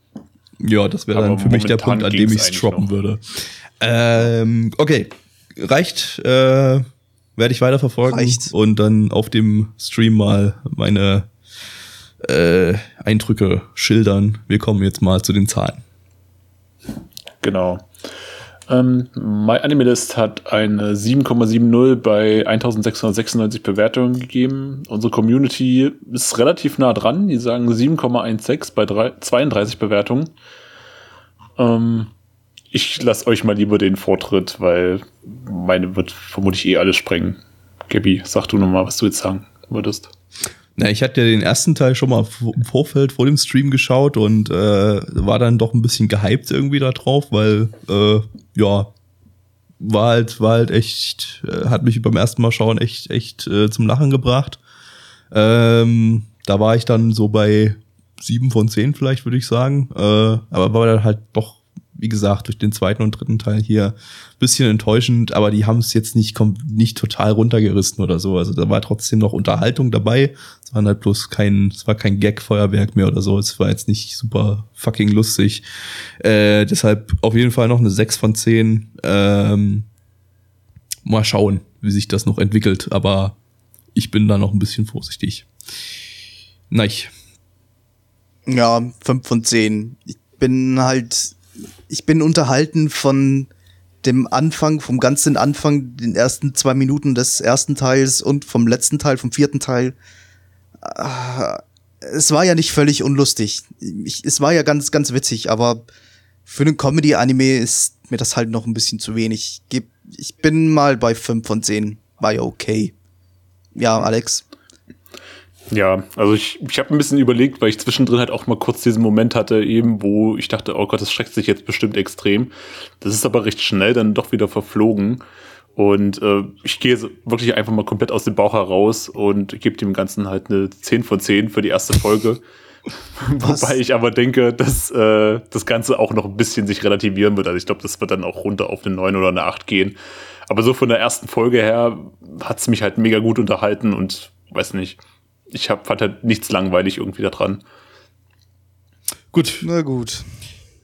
Ja, das wäre dann für mich der Punkt, an dem ich es droppen noch. würde. Ähm, okay, reicht. Äh, werde ich weiterverfolgen Reicht. und dann auf dem Stream mal meine äh, Eindrücke schildern. Wir kommen jetzt mal zu den Zahlen. Genau. Ähm, MyAnimeList hat eine 7,70 bei 1696 Bewertungen gegeben. Unsere Community ist relativ nah dran. Die sagen 7,16 bei drei, 32 Bewertungen. Ähm, ich lasse euch mal lieber den Vortritt, weil meine wird vermutlich eh alles sprengen. Gabi, sag du nochmal, was du jetzt sagen würdest. Na, ich hatte ja den ersten Teil schon mal im Vorfeld vor dem Stream geschaut und äh, war dann doch ein bisschen gehypt irgendwie da drauf, weil äh, ja war halt war halt echt äh, hat mich beim ersten Mal schauen echt echt äh, zum Lachen gebracht. Ähm, da war ich dann so bei sieben von zehn vielleicht würde ich sagen, äh, aber war dann halt doch wie gesagt durch den zweiten und dritten Teil hier bisschen enttäuschend, aber die haben es jetzt nicht nicht total runtergerissen oder so. Also da war trotzdem noch Unterhaltung dabei. Es war halt bloß kein, es war kein Gag-Feuerwerk mehr oder so. Es war jetzt nicht super fucking lustig. Äh, deshalb auf jeden Fall noch eine 6 von 10. Ähm, mal schauen, wie sich das noch entwickelt, aber ich bin da noch ein bisschen vorsichtig. Nein. Ja, 5 von 10. Ich bin halt, ich bin unterhalten von dem Anfang, vom ganzen Anfang, den ersten zwei Minuten des ersten Teils und vom letzten Teil, vom vierten Teil. Ah, Es war ja nicht völlig unlustig. Ich, es war ja ganz, ganz witzig, aber für einen Comedy-Anime ist mir das halt noch ein bisschen zu wenig. Ich bin mal bei 5 von 10. War ja okay. Ja, Alex. Ja, also ich, ich habe ein bisschen überlegt, weil ich zwischendrin halt auch mal kurz diesen Moment hatte, eben, wo ich dachte, oh Gott, das schreckt sich jetzt bestimmt extrem. Das ist aber recht schnell dann doch wieder verflogen. Und äh, ich gehe wirklich einfach mal komplett aus dem Bauch heraus und gebe dem Ganzen halt eine 10 von 10 für die erste Folge. <laughs> Was? Wobei ich aber denke, dass äh, das Ganze auch noch ein bisschen sich relativieren wird. Also ich glaube, das wird dann auch runter auf eine 9 oder eine 8 gehen. Aber so von der ersten Folge her hat es mich halt mega gut unterhalten und weiß nicht. Ich hab, fand halt nichts langweilig irgendwie da dran. Gut. Na gut.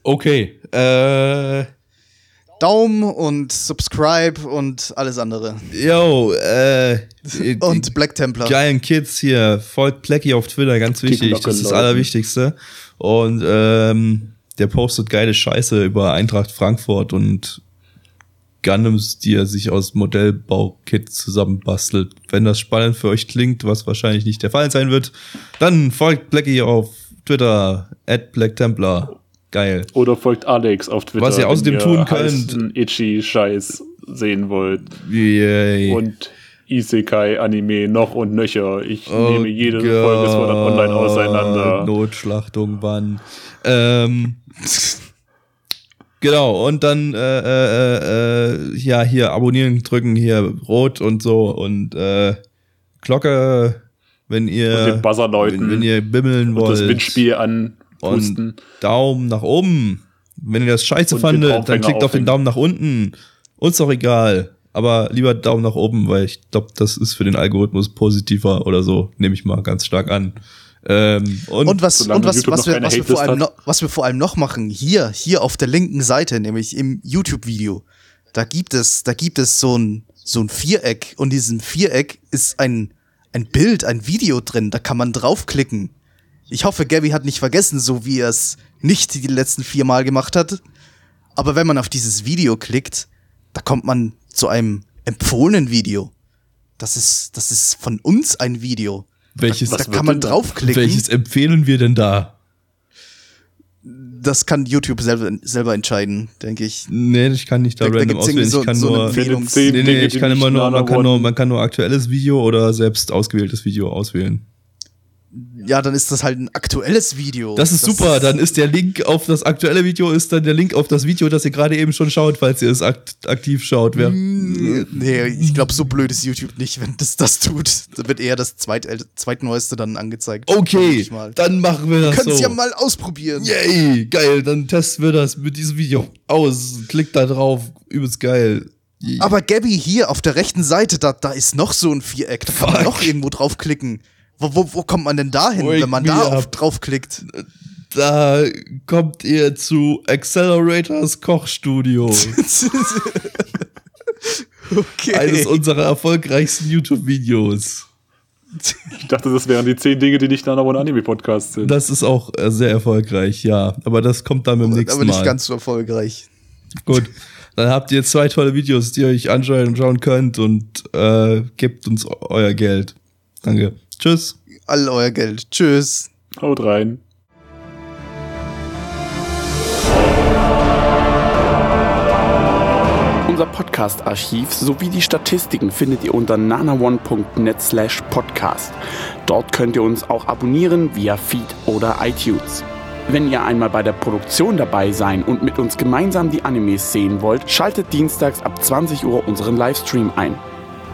Okay. Äh, Daumen und Subscribe und alles andere. yo, äh, <laughs> Und Black Templar. geilen Kids hier, folgt Plecky auf Twitter, ganz wichtig, das ist das. Allerwichtigste. Und ähm, der postet geile Scheiße über Eintracht Frankfurt und Gundams, die er sich aus Modellbaukits zusammenbastelt. Wenn das spannend für euch klingt, was wahrscheinlich nicht der Fall sein wird, dann folgt Plecky auf Twitter, at Black Templar. Geil. Oder folgt Alex auf Twitter. Was ihr außerdem tun könnt- heißen Itchy-Scheiß sehen wollt. Yay. Und Isekai-Anime noch und nöcher. Ich Oh nehme jede Folge des Sword Art Online auseinander. Notschlachtung, wann? Ähm, <laughs> genau, und dann äh, äh, äh, ja, hier abonnieren drücken, hier rot und so und äh, Glocke, wenn ihr, Und den Buzzer läuten. wenn, wenn ihr bimmeln Und wollt. das Windspiel anpusten. Und Daumen nach oben. Wenn ihr das scheiße Und fandet, dann klickt auf den. Daumen nach unten. Uns doch egal. Aber lieber Daumen nach oben, weil ich glaube, das ist für den Algorithmus positiver oder so, nehme ich mal ganz stark an. Ähm, und, Und was, und was, was, wir, was, wir vor allem noch, was wir vor allem noch machen, hier, hier auf der linken Seite, nämlich im YouTube-Video, da gibt es, da gibt es so ein, so ein Viereck und in diesem Viereck ist ein, ein Bild, ein Video drin, da kann man draufklicken. Ich hoffe, Gabby hat nicht vergessen, so wie er es nicht die letzten vier Mal gemacht hat. Aber wenn man auf dieses Video klickt, da kommt man zu einem empfohlenen Video. Das ist, das ist von uns ein Video. Welches, Da Was kann man draufklicken. welches empfehlen wir denn da? das kann YouTube selber, selber entscheiden, denke ich. Nee, ich kann nicht da, Da- random auswählen. so- ich kann so nur. Nee, nee, ich kann immer nur, man kann nur, man kann nur aktuelles Video oder selbst ausgewähltes Video auswählen. Ja, dann ist das halt ein aktuelles Video. Das ist super, dann ist der Link auf das aktuelle Video, ist dann der Link auf das Video, das ihr gerade eben schon schaut, falls ihr es akt aktiv schaut. Wer, Nee, ich glaube, so blöd ist YouTube nicht, wenn das das tut. Da wird eher das zweit, zweitneueste dann angezeigt. Okay, dann machen wir das Könnt so. es ja mal ausprobieren. Yay, geil, dann testen wir das mit diesem Video aus. Klickt da drauf, übelst geil. Aber Gabby, hier auf der rechten Seite, da, da ist noch so ein Viereck. Da kann man Fuck. noch irgendwo draufklicken. Wo, wo, wo kommt man denn da hin, Wake wenn man da auf draufklickt? Da kommt ihr zu Accelerators Kochstudio. <laughs> okay. Eines unserer erfolgreichsten YouTube-Videos. Ich dachte, das wären die zehn Dinge, die nicht Nana One Anime Podcast sind. Das ist auch äh, sehr erfolgreich, ja. Aber das kommt dann beim nächsten aber nicht Mal. ganz so erfolgreich. Gut. Dann habt ihr zwei tolle Videos, die ihr euch anschauen und schauen könnt und äh, gebt uns euer Geld. Danke. Tschüss. All euer Geld. Tschüss. Haut rein. Unser Podcast-Archiv sowie die Statistiken findet ihr unter nanaone.net slash podcast. Dort könnt ihr uns auch abonnieren via Feed oder iTunes. Wenn ihr einmal bei der Produktion dabei sein und mit uns gemeinsam die Animes sehen wollt, schaltet dienstags ab 20 Uhr unseren Livestream ein.